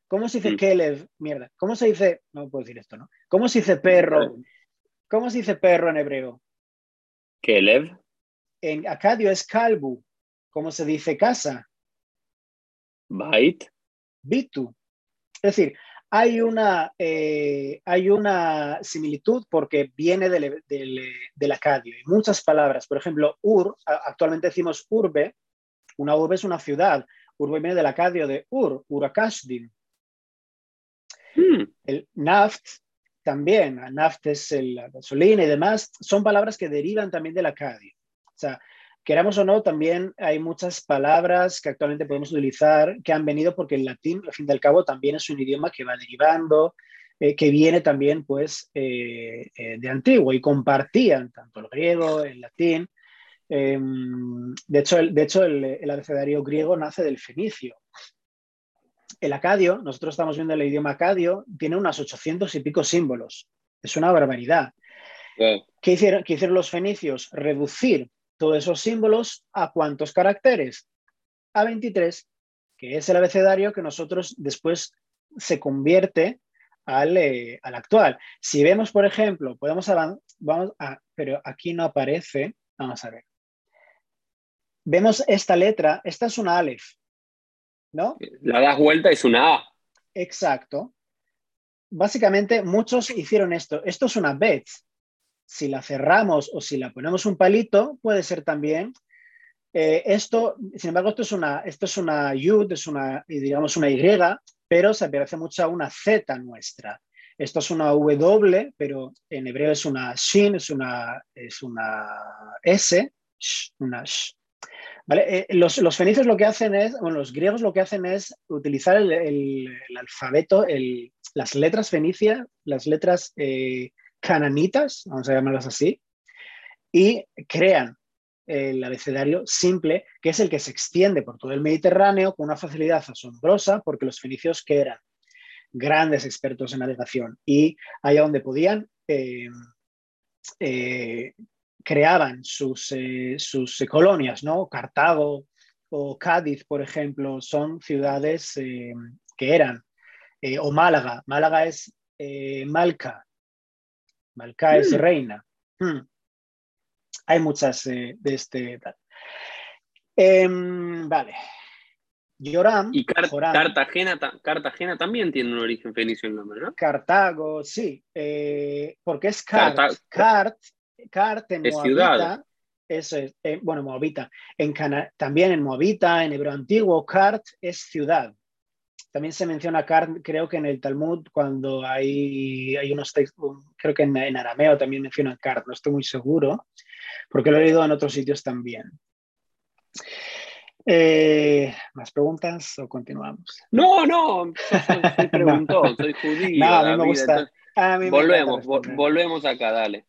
¿Cómo se dice mm. Kelev? Mierda. ¿Cómo se dice? No puedo decir esto, ¿no? ¿Cómo se dice perro? ¿Cómo se dice perro en hebreo? Kelev en acadio es calbu, como se dice casa. Bait. Bitu. Es decir, hay una, eh, hay una similitud porque viene del, del, acadio. Hay muchas palabras. Por ejemplo, ur, actualmente decimos urbe. Una urbe es una ciudad. Urbe viene del acadio de ur, urakashdim. Hmm. El naft también, naft es la gasolina y demás, son palabras que derivan también del acadio. O sea, queramos o no, también hay muchas palabras que actualmente podemos utilizar que han venido porque el latín, al fin y al cabo, también es un idioma que va derivando, eh, que viene también pues eh, eh, de antiguo y compartían tanto el griego, el latín. Em, de hecho, el, de hecho el, el, abecedario griego nace del fenicio. El acadio, nosotros estamos viendo el idioma acadio, tiene unas 800 y pico símbolos. Es una barbaridad. ¿Qué, hicieron, ¿Qué hicieron los fenicios? Reducir todos esos símbolos a cuántos caracteres? A 23, que es el abecedario que nosotros después se convierte al, eh, actual. Si vemos, por ejemplo, podemos avanzar, vamos a, pero aquí no aparece, vamos a ver. Vemos esta letra, esta es una Aleph, ¿no? La das vuelta es una A. Exacto. Básicamente, muchos hicieron esto. Esto es una Bet si la cerramos o si la ponemos un palito, puede ser también. Eh, esto, sin embargo, esto es una, esto es una yud, es una, digamos, una Y, pero se parece mucho a una Z nuestra. Esto es una W, pero en hebreo es una shin, es una, es una S, una sh. Eh, los, fenicios lo que hacen es, bueno, los griegos lo que hacen es utilizar el, el, alfabeto, las letras fenicias, las letras eh, cananitas, vamos a llamarlas así, y crean el abecedario simple, que es el que se extiende por todo el Mediterráneo con una facilidad asombrosa, porque los fenicios que eran grandes expertos en navegación y allá donde podían, eh, creaban sus, sus colonias, ¿no? Cartago o Cádiz, por ejemplo, son ciudades que eran, o Málaga, Málaga es Malca, Malca es mm. reina. Hmm. Hay muchas de este em, vale. Yoram. Y Cartagena, Cartagena también tiene un origen fenicio el nombre, ¿no? Cartago, sí. Eh, porque es Cart. Cart, Cart en es ciudad. Eso es, eh, bueno, Moabita. En también en Moabita, en hebreo antiguo, Cart es ciudad. También se menciona Cart, creo que en el Talmud, cuando hay, hay unos textos, creo que en, en arameo también mencionan Cart, no estoy muy seguro, porque lo he leído en otros sitios también. Eh, ¿Más preguntas o continuamos? No, no, soy, preguntó, soy judío. No, a mí me gusta. volvemos, volvemos acá, dale.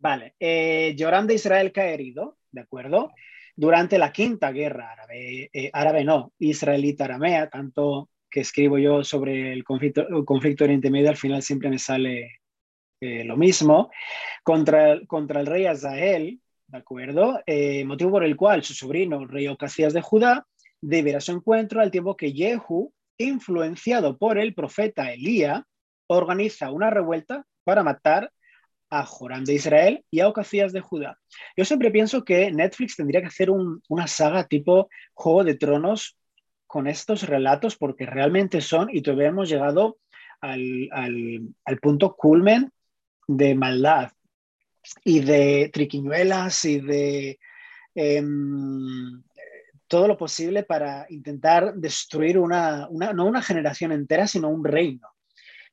Vale, eh, de Israel cae herido, ¿de acuerdo? Durante la quinta guerra árabe, eh, árabe no, israelita-aramea, tanto que escribo yo sobre el conflicto, el conflicto Oriente Medio, al final siempre me sale eh, lo mismo, contra, contra el rey Azael, ¿de acuerdo? Eh, motivo por el cual su sobrino, rey Ocasías de Judá, deberá su encuentro al tiempo que Jehu, influenciado por el profeta Elías, organiza una revuelta para matar a Joram de Israel y a Ocasías de Judá. Yo siempre pienso que Netflix tendría que hacer una saga tipo Juego de Tronos con estos relatos porque realmente son, y todavía hemos llegado al, al punto culmen de maldad y de triquiñuelas y de em, todo lo posible para intentar destruir una, no una generación entera, sino un reino.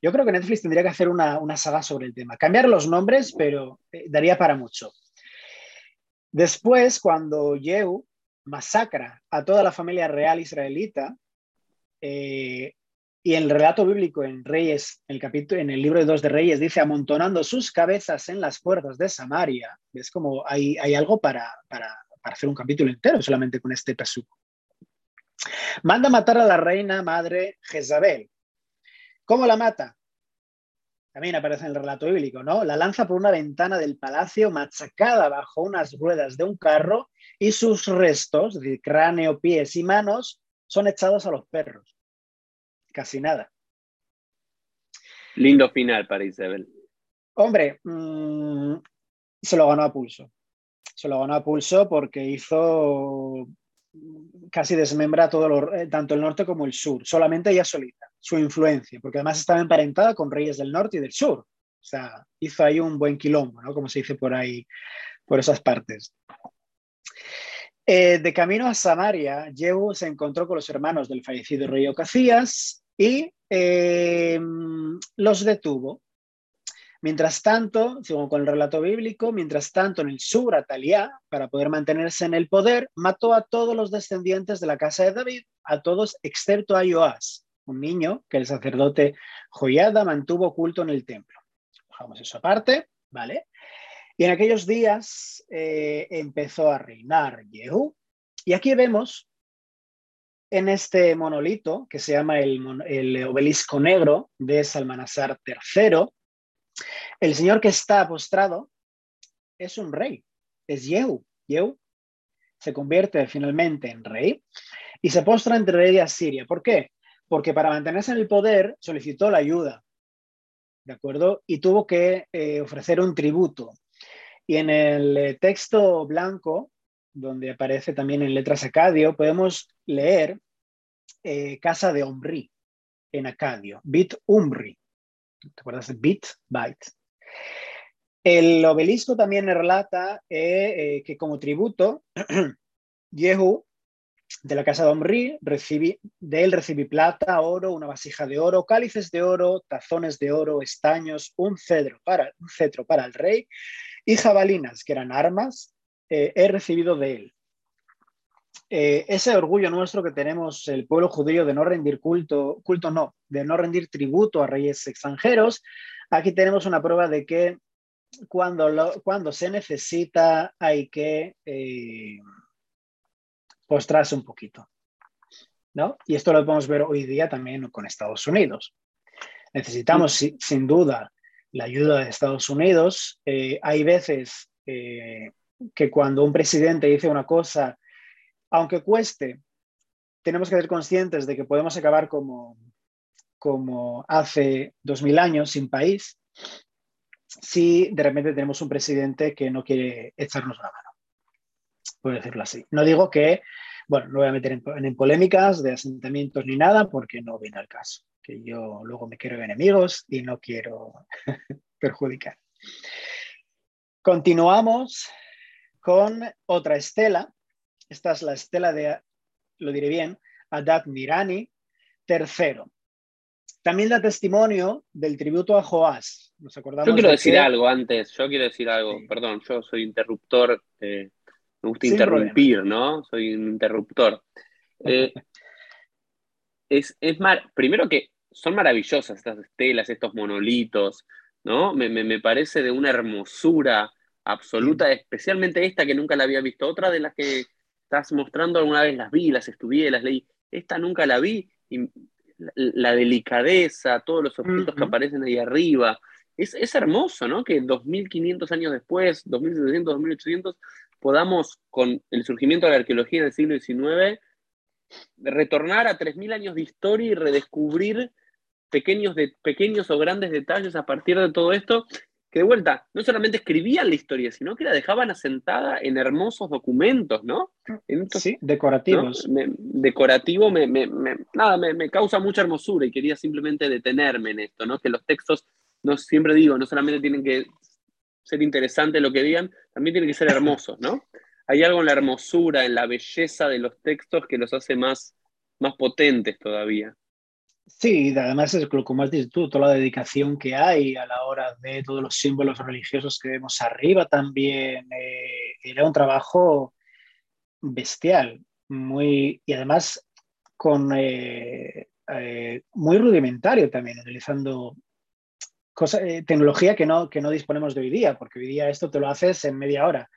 Yo creo que Netflix tendría que hacer una, saga sobre el tema. Cambiar los nombres, pero eh, daría para mucho. Después, cuando Yehu masacra a toda la familia real israelita, eh, y el relato bíblico en Reyes, el capítulo, en el libro de dos de Reyes, dice amontonando sus cabezas en las puertas de Samaria. Es como hay, hay algo para, para, hacer un capítulo entero solamente con este pesuco. Manda matar a la reina madre Jezabel. ¿Cómo la mata? También aparece en el relato bíblico, ¿no? La lanza por una ventana del palacio machacada bajo unas ruedas de un carro y sus restos, es decir, cráneo, pies y manos, son echados a los perros casi nada. Lindo final para Isabel. Hombre, mm, se lo ganó a pulso. Se lo ganó a pulso porque hizo casi desmembra todo eh, tanto el norte como el sur, solamente ella solita, su influencia, porque además estaba emparentada con reyes del norte y del sur. O sea, hizo ahí un buen quilombo, ¿no? Como se dice por ahí, por esas partes. Eh, de camino a Samaria, Jehu se encontró con los hermanos del fallecido rey Ocasías y eh, los detuvo. Mientras tanto, según con el relato bíblico, mientras tanto en el sur, Atalia, para poder mantenerse en el poder, mató a todos los descendientes de la casa de David, a todos excepto a Joás, un niño que el sacerdote Joyada mantuvo oculto en el templo. Dejamos eso aparte, ¿vale? Y en aquellos días eh, empezó a reinar Jehu. Y aquí vemos en este monolito que se llama el, obelisco negro de Salmanasar III, el señor que está postrado es un rey, es Yehu. Yehu se convierte finalmente en rey y se postra entre rey de Asiria. ¿Por qué? Porque para mantenerse en el poder solicitó la ayuda, ¿de acuerdo? Y tuvo que eh, ofrecer un tributo. Y en el eh, texto blanco donde aparece también en letras acadio, podemos leer eh, Casa de Omri en acadio, Bit Umri. ¿Te acuerdas Bit? Byte. El obelisco también relata que como tributo, Yehu de la casa de Omri, recibí, de él recibí plata, oro, una vasija de oro, cálices de oro, tazones de oro, estaños, un cedro para, cetro para el rey y jabalinas, que eran armas, eh, he recibido de él. Eh, ese orgullo nuestro que tenemos el pueblo judío de no rendir culto, culto no, de no rendir tributo a reyes extranjeros, aquí tenemos una prueba de que cuando, cuando se necesita hay que eh, postrarse un poquito. ¿no? Y esto lo podemos ver hoy día también con Estados Unidos. Necesitamos, sin duda, la ayuda de Estados Unidos. Eh, hay veces eh, que cuando un presidente dice una cosa, aunque cueste, tenemos que ser conscientes de que podemos acabar como, como hace dos mil años sin país si de repente tenemos un presidente que no quiere echarnos la mano, por decirlo así. No digo que, bueno, no voy a meter en, polémicas de asentamientos ni nada porque no viene al caso, que yo luego me quiero enemigos y no quiero perjudicar. Continuamos con otra estela. Esta es la estela de, lo diré bien, Adad Mirani, tercero. También da testimonio del tributo a Joás. Nos acordamos yo quiero decir algo antes, yo quiero decir algo, perdón, yo soy interruptor, eh, me gusta interrumpir, ¿no? Soy un interruptor. Eh, es, es primero que son maravillosas estas estelas, estos monolitos, ¿no? Me, me, parece de una hermosura absoluta, especialmente esta que nunca la había visto. Otra de las que estás mostrando alguna vez las vi, las estudié, las leí. Esta nunca la vi y la delicadeza, todos los objetos que aparecen ahí arriba. Es, hermoso, ¿no? Que 2500 años después, 2700, 2800, podamos, con el surgimiento de la arqueología del siglo XIX, retornar a 3000 años de historia y redescubrir pequeños, de, pequeños o grandes detalles a partir de todo esto que de vuelta, no solamente escribían la historia, sino que la dejaban asentada en hermosos documentos, ¿no? sí, decorativos. decorativo me, nada, me, causa mucha hermosura y quería simplemente detenerme en esto, ¿no? Que los textos, no siempre digo, no solamente tienen que ser interesantes lo que digan, también tienen que ser hermosos, ¿no? Hay algo en la hermosura, en la belleza de los textos que los hace más, más potentes todavía. Sí, además es como has dicho tú, toda la dedicación que hay a la hora de todos los símbolos religiosos que vemos arriba también. Eh, era un trabajo bestial, muy, y además con eh, eh, muy rudimentario también, utilizando tecnología que no, que no disponemos de hoy día, porque hoy día esto te lo haces en media hora.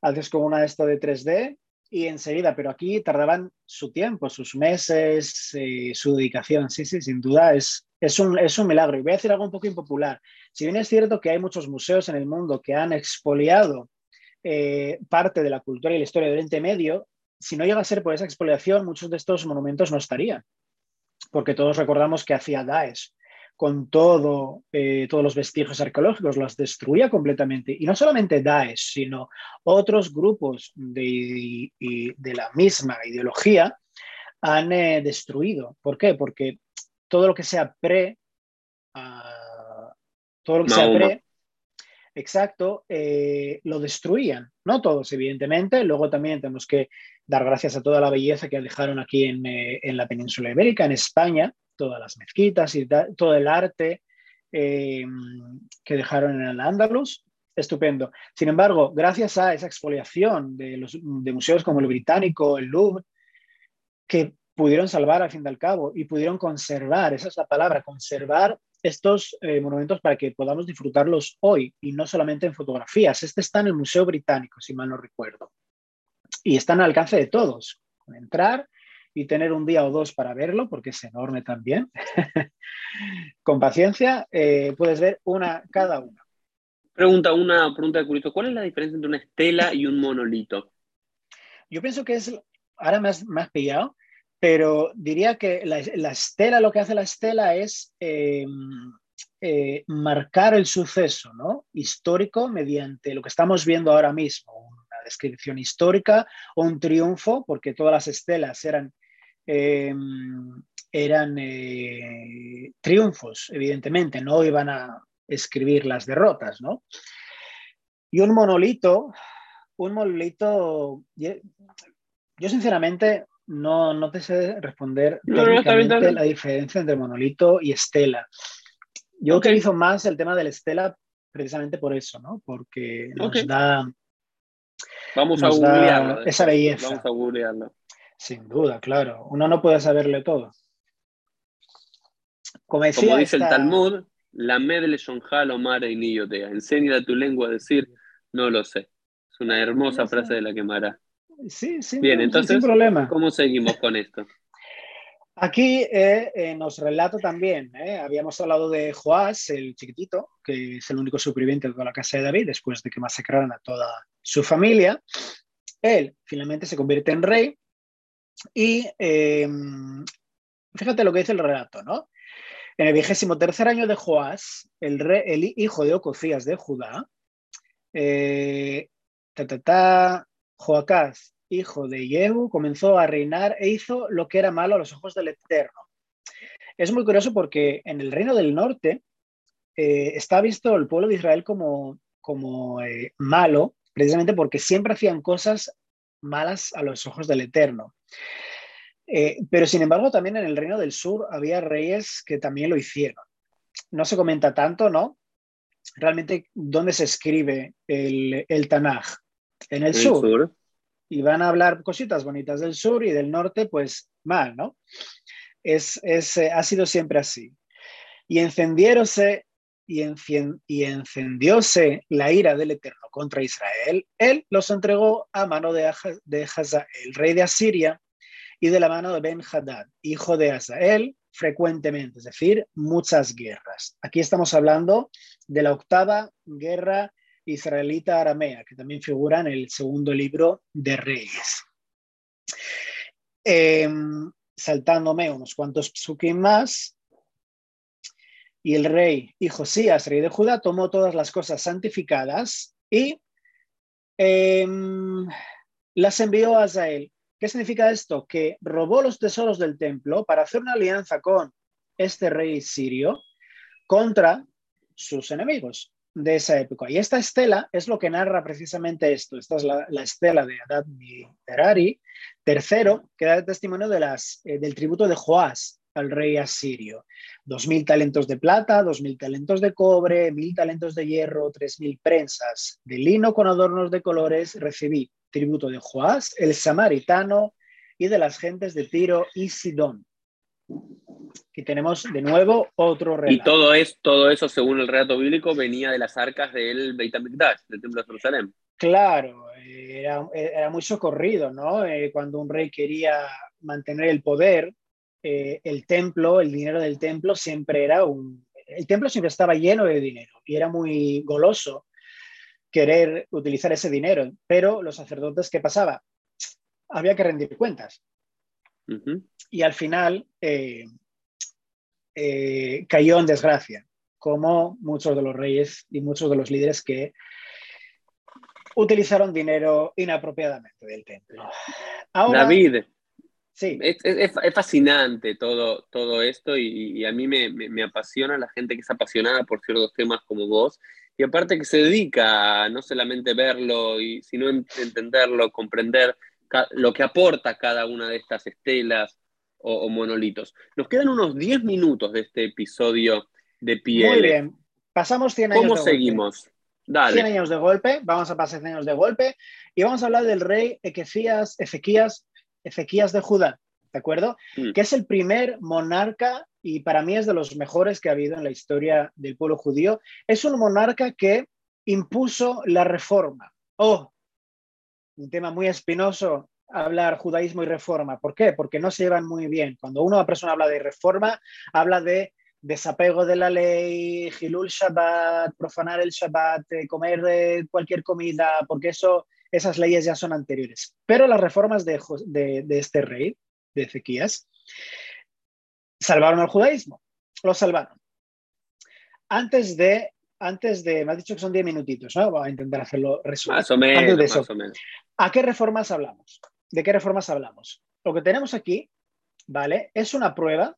Haces como una de esto de 3D y enseguida, pero aquí tardaban su tiempo, sus meses, eh, su dedicación. Sí, sí, sin duda es, es, un, es un milagro. Y voy a decir algo un poco impopular. Si bien es cierto que hay muchos museos en el mundo que han expoliado eh, parte de la cultura y la historia del Oriente Medio, si no llega a ser por esa expoliación, muchos de estos monumentos no estarían. Porque todos recordamos que hacía Daesh con todo, eh, todos los vestigios arqueológicos, los destruía completamente. Y no solamente Daesh, sino otros grupos de, de la misma ideología han eh, destruido. ¿Por qué? Porque todo lo que sea pre, ah, todo lo que sea pre, exacto, eh, lo destruían. No todos, evidentemente. Luego también tenemos que dar gracias a toda la belleza que dejaron aquí en, en la península ibérica, en España, todas las mezquitas y todo el arte eh, que dejaron en el Andalus. Estupendo. Sin embargo, gracias a esa expoliación de, museos como el Británico, el Louvre, que pudieron salvar al fin y al cabo y pudieron conservar, esa es la palabra, conservar estos eh, monumentos para que podamos disfrutarlos hoy y no solamente en fotografías. Este está en el Museo Británico, si mal no recuerdo. Y están al alcance de todos. Entrar y tener un día o dos para verlo, porque es enorme también, con paciencia, eh, puedes ver una cada una. Pregunta, una pregunta de curioso. ¿Cuál es la diferencia entre una estela y un monolito? Yo pienso que es, ahora me has, pillado, pero diría que la, estela, lo que hace la estela es em, eh, marcar el suceso ¿no? histórico mediante lo que estamos viendo ahora mismo, una descripción histórica o un triunfo, porque todas las estelas eran Em, eran eh, triunfos, evidentemente, no iban a escribir las derrotas, ¿no? Y un monolito, un monolito, yo sinceramente no, no te sé responder la diferencia entre monolito y estela. Yo utilizo más el tema de la estela precisamente por eso, ¿no? Porque nos da... Vamos a esa belleza. Vamos a googlearlo. Sin duda, claro. Uno no puede saberle todo. Como, dice el Talmud, la medle o mare y niyotea. Enseña a tu lengua a decir, no lo sé. Es una hermosa frase de la quemará. Sí, sí. Bien, entonces, sin problema. ¿cómo seguimos con esto? Aquí eh, eh, nos relata también, eh, habíamos hablado de Joás, el chiquitito, que es el único superviviente de la casa de David después de que masacraron a toda su familia. Él finalmente se convierte en rey y fíjate lo que dice el relato, ¿no? En el vigésimo tercer año de Joás, el, rey, el hijo de Ococías de Judá, ta, ta, ta, Joacás hijo de Yehu, comenzó a reinar e hizo lo que era malo a los ojos del Eterno. Es muy curioso porque en el reino del norte eh, está visto el pueblo de Israel como, como eh, malo, precisamente porque siempre hacían cosas malas a los ojos del Eterno. Eh, pero sin embargo, también en el reino del sur había reyes que también lo hicieron. No se comenta tanto, ¿no? Realmente, ¿dónde se escribe el, el Tanaj? En el, sur y van a hablar cositas bonitas del sur y del norte, pues mal, ¿no? Es, eh, ha sido siempre así. Y encendiéronse y, encendióse la ira del Eterno contra Israel, él los entregó a mano de, Hazael, rey de Asiria, y de la mano de Ben Hadad, hijo de Hazael, frecuentemente, es decir, muchas guerras. Aquí estamos hablando de la octava guerra israelita aramea, que también figura en el segundo libro de Reyes. Em, saltándome unos cuantos psukim más, y el rey y Josías, rey de Judá, tomó todas las cosas santificadas y em, las envió a Azael. ¿Qué significa esto? Que robó los tesoros del templo para hacer una alianza con este rey sirio contra sus enemigos de esa época. Y esta estela es lo que narra precisamente esto. Esta es la, estela de Adad Terari, tercero, que da testimonio de las, eh, del tributo de Joás al rey asirio. Dos mil talentos de plata, dos mil talentos de cobre, mil talentos de hierro, tres mil prensas de lino con adornos de colores. Recibí tributo de Joás, el samaritano, y de las gentes de Tiro y Sidón. Aquí tenemos de nuevo otro relato. Y todo, es, todo eso, según el relato bíblico, venía de las arcas del Beit HaMikdash, del Templo de Jerusalén. Claro, era, era muy socorrido, ¿no? Eh, cuando un rey quería mantener el poder, eh, el templo, el dinero del templo siempre era un... El templo siempre estaba lleno de dinero y era muy goloso querer utilizar ese dinero, pero los sacerdotes, ¿qué pasaba? Había que rendir cuentas. Y al final eh, eh, cayó en desgracia, como muchos de los reyes y muchos de los líderes que utilizaron dinero inapropiadamente del templo. David, sí. Es, fascinante todo, todo esto y, a mí me, apasiona la gente que es apasionada por ciertos temas como vos y aparte que se dedica a no solamente verlo, y, sino entenderlo, comprender lo que aporta cada una de estas estelas o, monolitos. Nos quedan unos 10 minutos de este episodio de piel. Muy bien. Pasamos 100 años ¿Cómo seguimos? Dale. 100 años de golpe, vamos a pasar 100 años de golpe y vamos a hablar del rey Ezequías, Ezequías, Ezequías de Judá, ¿de acuerdo? Mm. Que es el primer monarca y para mí es de los mejores que ha habido en la historia del pueblo judío. Es un monarca que impuso la reforma. Oh, un tema muy espinoso hablar judaísmo y reforma. ¿Por qué? Porque no se llevan muy bien. Cuando una persona habla de reforma, habla de desapego de la ley, Hilul Shabbat, profanar el Shabbat, eh, comer eh, cualquier comida, porque eso, esas leyes ya son anteriores. Pero las reformas de, de este rey, de Ezequías, salvaron al judaísmo, lo salvaron. Antes de antes de, me has dicho que son 10 minutitos, ¿no? Voy a intentar hacerlo resumen. Más o menos, más o menos. ¿A qué reformas hablamos? ¿De qué reformas hablamos? Lo que tenemos aquí, ¿vale? Es una prueba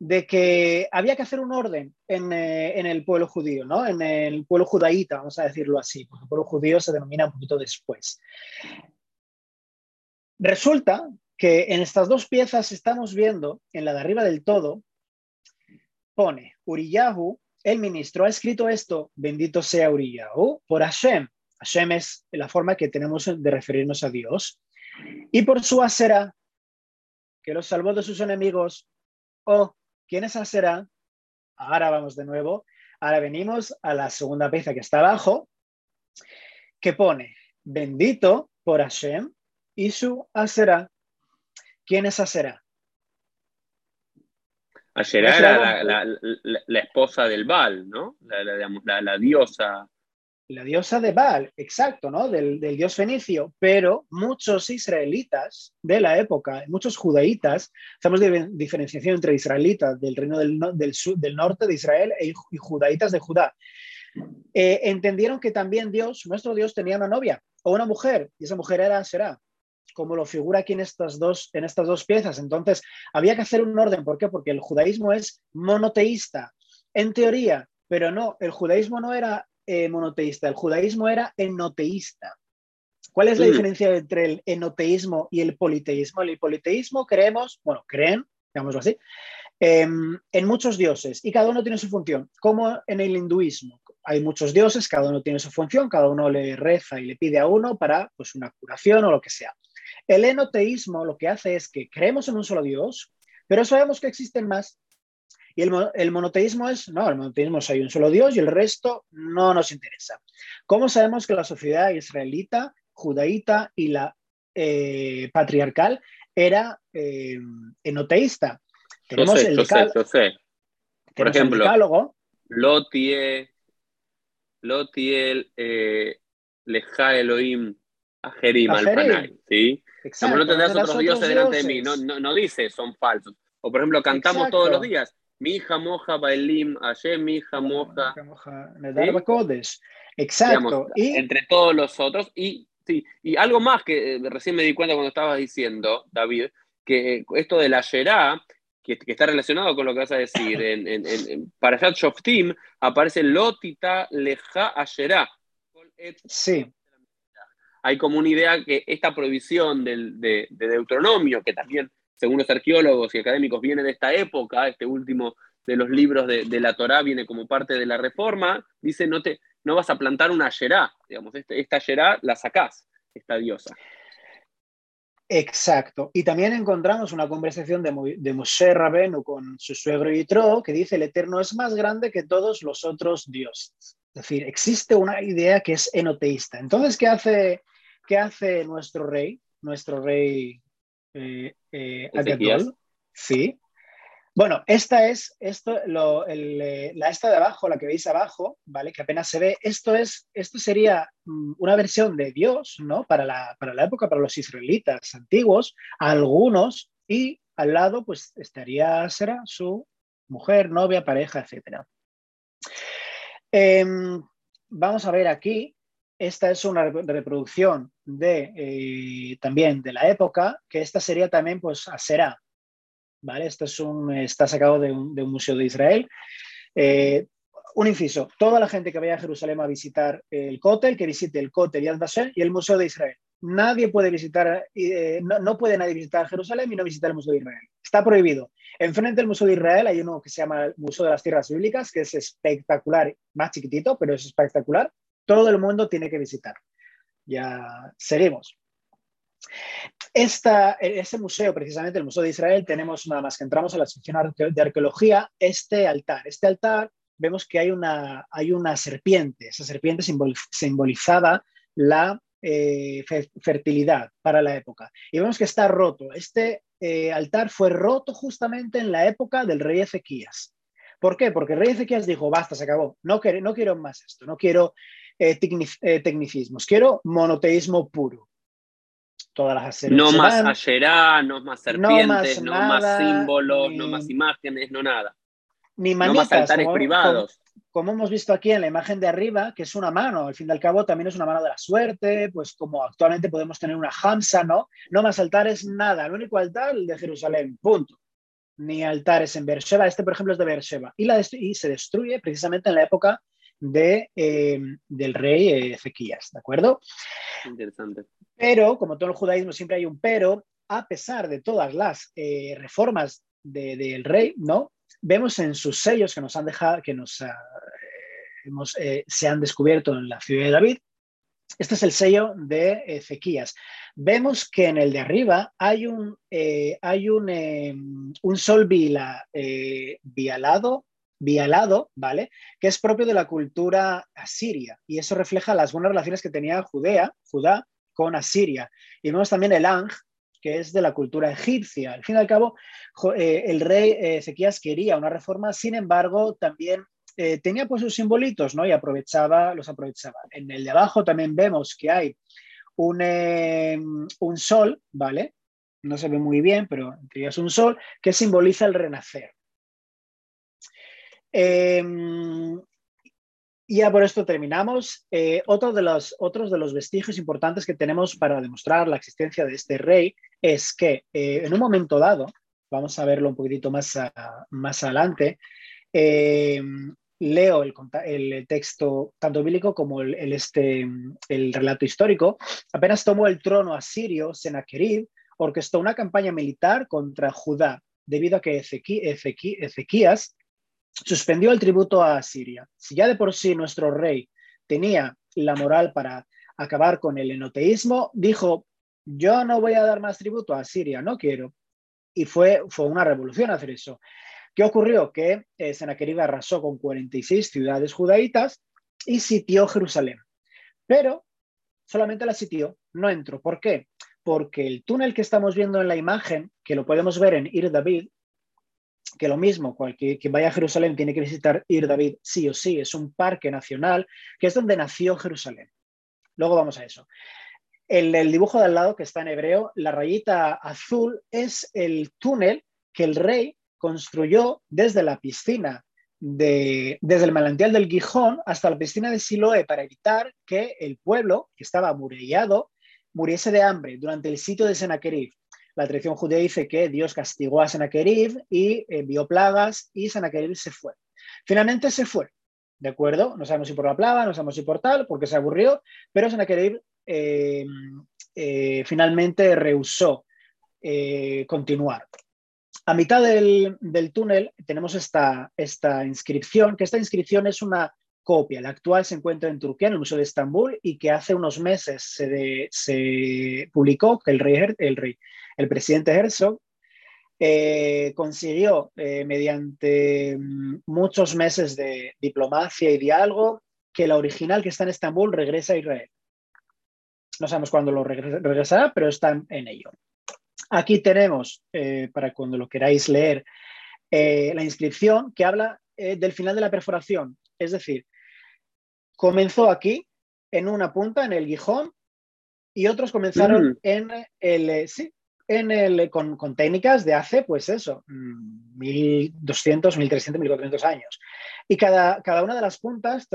de que había que hacer un orden en, eh, en, el pueblo judío, ¿no? En el pueblo judaíta, vamos a decirlo así, porque el pueblo judío se denomina un poquito después. Resulta que en estas dos piezas estamos viendo, en la de arriba del todo, pone Uriyahu el ministro ha escrito esto, bendito sea Uriyahu, por Hashem. Hashem es la forma que tenemos de referirnos a Dios. Y por su asera, que los salvó de sus enemigos. oh, ¿quién es asera? Ahora vamos de nuevo. Ahora venimos a la segunda pieza que está abajo, que pone, bendito por Hashem y su asera. ¿Quién es asera? Asherá era la, esposa del Baal, ¿no? La, diosa. La diosa de Baal, exacto, ¿no? Del, dios fenicio. Pero muchos israelitas de la época, muchos judaítas, estamos de diferenciación entre israelitas del reino del, norte de Israel e, y judaítas de Judá. Eh, entendieron que también Dios, nuestro Dios, tenía una novia o una mujer, y esa mujer era Asherá como lo figura aquí en estas, dos, en estas dos piezas. Entonces, había que hacer un orden. ¿Por qué? Porque el judaísmo es monoteísta, en teoría, pero no, el judaísmo no era eh, monoteísta, el judaísmo era enoteísta. ¿Cuál es la mm. diferencia entre el enoteísmo y el politeísmo? El politeísmo creemos, bueno, creen, digámoslo así, em, en muchos dioses y cada uno tiene su función, como en el hinduismo. Hay muchos dioses, cada uno tiene su función, cada uno le reza y le pide a uno para pues, una curación o lo que sea. El enoteísmo lo que hace es que creemos en un solo Dios, pero sabemos que existen más. Y el, monoteísmo es, no, el monoteísmo es hay un solo Dios y el resto no nos interesa. ¿Cómo sabemos que la sociedad israelita, judaíta y la eh, patriarcal era eh, enoteísta? Tenemos el Por ejemplo, el Lotiel, Lotiel eh, Leja Elohim Ajerim, Alpanay, ¿sí? Exacto, no tendrás otros, dioses delante de mí, no, no, dice son falsos. O por ejemplo, cantamos todos los días, mi hija moja Bailim, Hashem, mi hija moja. Exacto. y... Entre todos los otros. Y, sí, y algo más que eh, recién me di cuenta cuando estabas diciendo, David, que esto de la Yerá, que, que, está relacionado con lo que vas a decir, en, en, en, para Shoftim aparece Lotita Leja Ayerá. Sí hay como una idea que esta prohibición de, Deuteronomio, que también, según los arqueólogos y académicos, viene de esta época, este último de los libros de, la Torá viene como parte de la reforma, dice no, te, no vas a plantar una yerá, digamos, este, esta yerá la sacás, esta diosa. Exacto. Y también encontramos una conversación de, de Moshe Rabenu con su suegro Yitro que dice, el Eterno es más grande que todos los otros dioses. Es decir, existe una idea que es enoteísta. Entonces, ¿qué hace ¿Qué hace nuestro rey? Nuestro rey eh, eh Sí. Bueno, esta es esto, eh, la esta de abajo, la que veis abajo, ¿vale? Que apenas se ve. Esto es, esto sería mm, una versión de Dios, ¿no? Para la, para la época, para los israelitas antiguos, algunos, y al lado, pues estaría, será su mujer, novia, pareja, etc. Em, vamos a ver aquí esta es una reproducción de, eh, también de la época, que esta sería también pues Aserá, ¿vale? Esto es un, está sacado de un, museo de Israel. Eh, un inciso, toda la gente que vaya a Jerusalén a visitar el Kotel, que visite el Kotel Yad Vashem y el Museo de Israel. Nadie puede visitar, eh, no, puede nadie visitar Jerusalén y no visitar el Museo de Israel. Está prohibido. Enfrente del Museo de Israel hay uno que se llama el Museo de las Tierras Bíblicas, que es espectacular, más chiquitito, pero es espectacular todo el mundo tiene que visitar. Ya seguimos. Esta, este museo, precisamente el Museo de Israel, tenemos nada más que entramos a la sección de arqueología, este altar. Este altar vemos que hay una, hay una serpiente, esa serpiente simbolizaba la eh, fertilidad para la época. Y vemos que está roto. Este eh, altar fue roto justamente en la época del rey Ezequías. ¿Por qué? Porque el rey Ezequías dijo, basta, se acabó, no, no quiero más esto, no quiero eh, eh, tecnicismos, quiero monoteísmo puro. Todas las no más ayerá, no más serpientes, no más, símbolos, no más imágenes, no nada. Ni manitas, no más altares privados. Como, hemos visto aquí en la imagen de arriba, que es una mano, al fin y al cabo también es una mano de la suerte, pues como actualmente podemos tener una Hamsa, ¿no? No más altares, nada. El único altar de Jerusalén, punto ni altares en Beersheba. Este, por ejemplo, es de Beersheba. Y, la y se destruye precisamente en la época de, eh, del rey Ezequías, ¿de acuerdo? Interesante. Pero, como todo el judaísmo siempre hay un pero, a pesar de todas las eh, reformas del rey, ¿no? Vemos en sus sellos que nos han dejado, que nos ah, hemos, eh, se han descubierto en la ciudad de David, este es el sello de Ezequías. Vemos que en el de arriba hay un, hay un, un sol vila, vialado vialado, ¿vale? Que es propio de la cultura asiria y eso refleja las buenas relaciones que tenía Judea, Judá con Asiria. Y vemos también el Ang, que es de la cultura egipcia. Al fin y al cabo, eh, el rey Ezequías quería una reforma, sin embargo, también tenía pues sus simbolitos, ¿no? Y aprovechaba, los aprovechaba. En el de abajo también vemos que hay un, un sol, ¿vale? No se ve muy bien, pero es un sol que simboliza el renacer. Em, y ya por esto terminamos. Eh, otro de los, otros de los vestigios importantes que tenemos para demostrar la existencia de este rey es que eh, en un momento dado, vamos a verlo un poquitito más, más adelante, em, leo el, el, texto tanto bíblico como el, este, el relato histórico, apenas tomó el trono asirio, Sennacherib, orquestó una campaña militar contra Judá, debido a que Ezequías suspendió el tributo a Asiria. Si ya de por sí nuestro rey tenía la moral para acabar con el enoteísmo, dijo, yo no voy a dar más tributo a Asiria, no quiero. Y fue, fue una revolución hacer eso. ¿Qué ocurrió? Que eh, Sennacherib arrasó con 46 ciudades judaítas y sitió Jerusalén. Pero solamente la sitió, no entró. ¿Por qué? Porque el túnel que estamos viendo en la imagen, que lo podemos ver en Ir David, que lo mismo, cualquier que vaya a Jerusalén tiene que visitar Ir David sí o sí, es un parque nacional que es donde nació Jerusalén. Luego vamos a eso. El dibujo de al lado, que está en hebreo, la rayita azul es el túnel que el rey construyó desde la piscina, de, desde el manantial del Gijón hasta la piscina de Siloé para evitar que el pueblo, que estaba amurallado, muriese de hambre durante el sitio de Sennacherib. La tradición judía dice que Dios castigó a Sennacherib y envió plagas y Sennacherib se fue. Finalmente se fue, ¿de acuerdo? No sabemos si por la plaga, no sabemos si por tal, porque se aburrió, pero Sennacherib eh, eh, finalmente rehusó eh, continuar. A mitad del, túnel tenemos esta, esta inscripción, que esta inscripción es una copia. La actual se encuentra en Turquía, en el Museo de Estambul, y que hace unos meses se, publicó que el rey, el rey, el presidente Herzog eh, consiguió, eh, mediante mm, muchos meses de diplomacia y diálogo, que la original que está en Estambul regrese a Israel. No sabemos cuándo lo regresará, pero está en ello. Aquí tenemos, eh, para cuando lo queráis leer, la inscripción que habla del final de la perforación. Es decir, comenzó aquí, en una punta, en el Gijón, y otros comenzaron mm. en el, sí, en el, con, técnicas de hace, pues eso, 1200, 1300, 1400 años. Y cada, cada una de las puntas,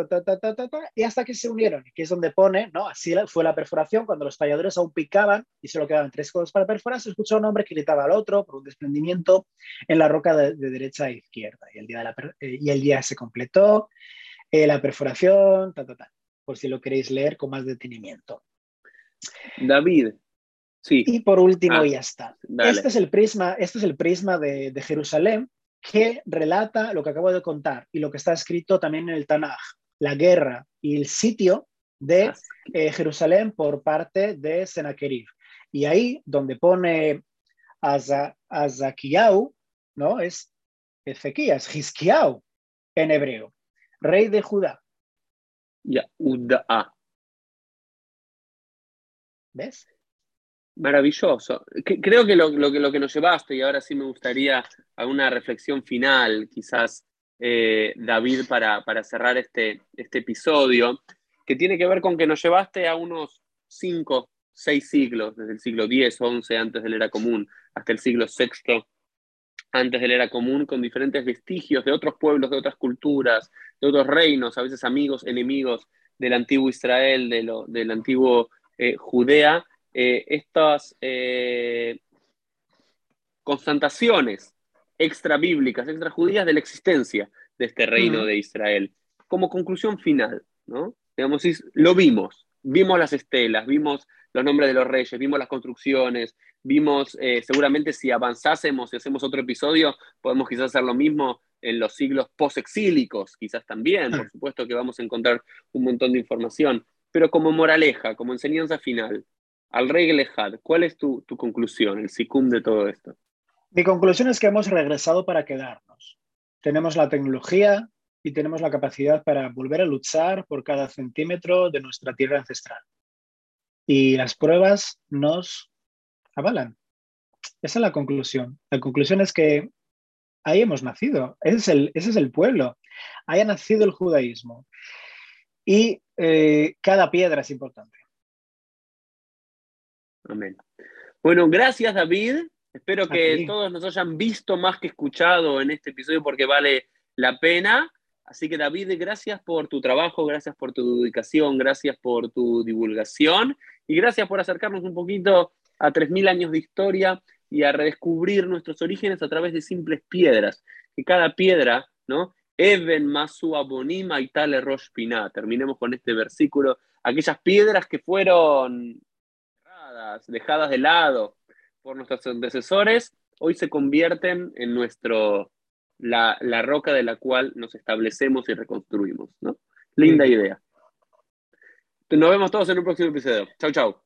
y hasta que se unieron, que es donde pone, ¿no? Así fue la perforación, cuando los talladores aún picaban y solo quedaban tres codos para perforar, se escuchó un hombre que gritaba al otro por un desprendimiento en la roca de, derecha e izquierda. Y el día, eh, y el día se completó, eh, la perforación, por si lo queréis leer con más detenimiento. David, y por último, ah, ya está. Este es el prisma, este es el prisma de, Jerusalén que relata lo que acabo de contar y lo que está escrito también en el Tanaj, la guerra y el sitio de ah, eh, Jerusalén por parte de Sennacherib. Y ahí donde pone Azakiau, ¿no? Es Ezequías, Hizkiau en hebreo, rey de Judá. Ya, ¿Ves? Maravilloso. creo que lo, que lo que nos llevaste, y ahora sí me gustaría a una reflexión final, quizás, eh, David, para, para cerrar este, este episodio, que tiene que ver con que nos llevaste a unos cinco, seis siglos, desde el siglo X, XI antes de la era común, hasta el siglo VI antes de la era común, con diferentes vestigios de otros pueblos, de otras culturas, de otros reinos, a veces amigos, enemigos del antiguo Israel, de lo, del antiguo eh, Judea, eh, estas eh, constataciones extra bíblicas, extra judías de la existencia de este reino de Israel. Como conclusión final, ¿no? Digamos, lo vimos, vimos las estelas, vimos los nombres de los reyes, vimos las construcciones, vimos, eh, seguramente si avanzásemos y hacemos otro episodio, podemos quizás hacer lo mismo en los siglos post-exílicos, quizás también, por supuesto que vamos a encontrar un montón de información, pero como moraleja, como enseñanza final, al rey Gelehad, ¿cuál es tu, conclusión, el sicum de todo esto? Mi conclusión es que hemos regresado para quedarnos. Tenemos la tecnología y tenemos la capacidad para volver a luchar por cada centímetro de nuestra tierra ancestral. Y las pruebas nos avalan. esa es la conclusión. La conclusión es que ahí hemos nacido, ese es el, ese es el pueblo, ahí ha nacido el judaísmo. Y eh, cada piedra es importante. Amén. Bueno, gracias David. Espero que todos nos hayan visto más que escuchado en este episodio porque vale la pena. Así que David, gracias por tu trabajo, gracias por tu dedicación, gracias por tu divulgación y gracias por acercarnos un poquito a 3.000 años de historia y a redescubrir nuestros orígenes a través de simples piedras. Que cada piedra, ¿no? Even masu abonima y tal rosh Terminemos con este versículo. Aquellas piedras que fueron dejadas de lado por nuestros antecesores, hoy se convierten en nuestro la, roca de la cual nos establecemos y reconstruimos. ¿no? Linda idea. Nos vemos todos en un próximo episodio. Chau, chau.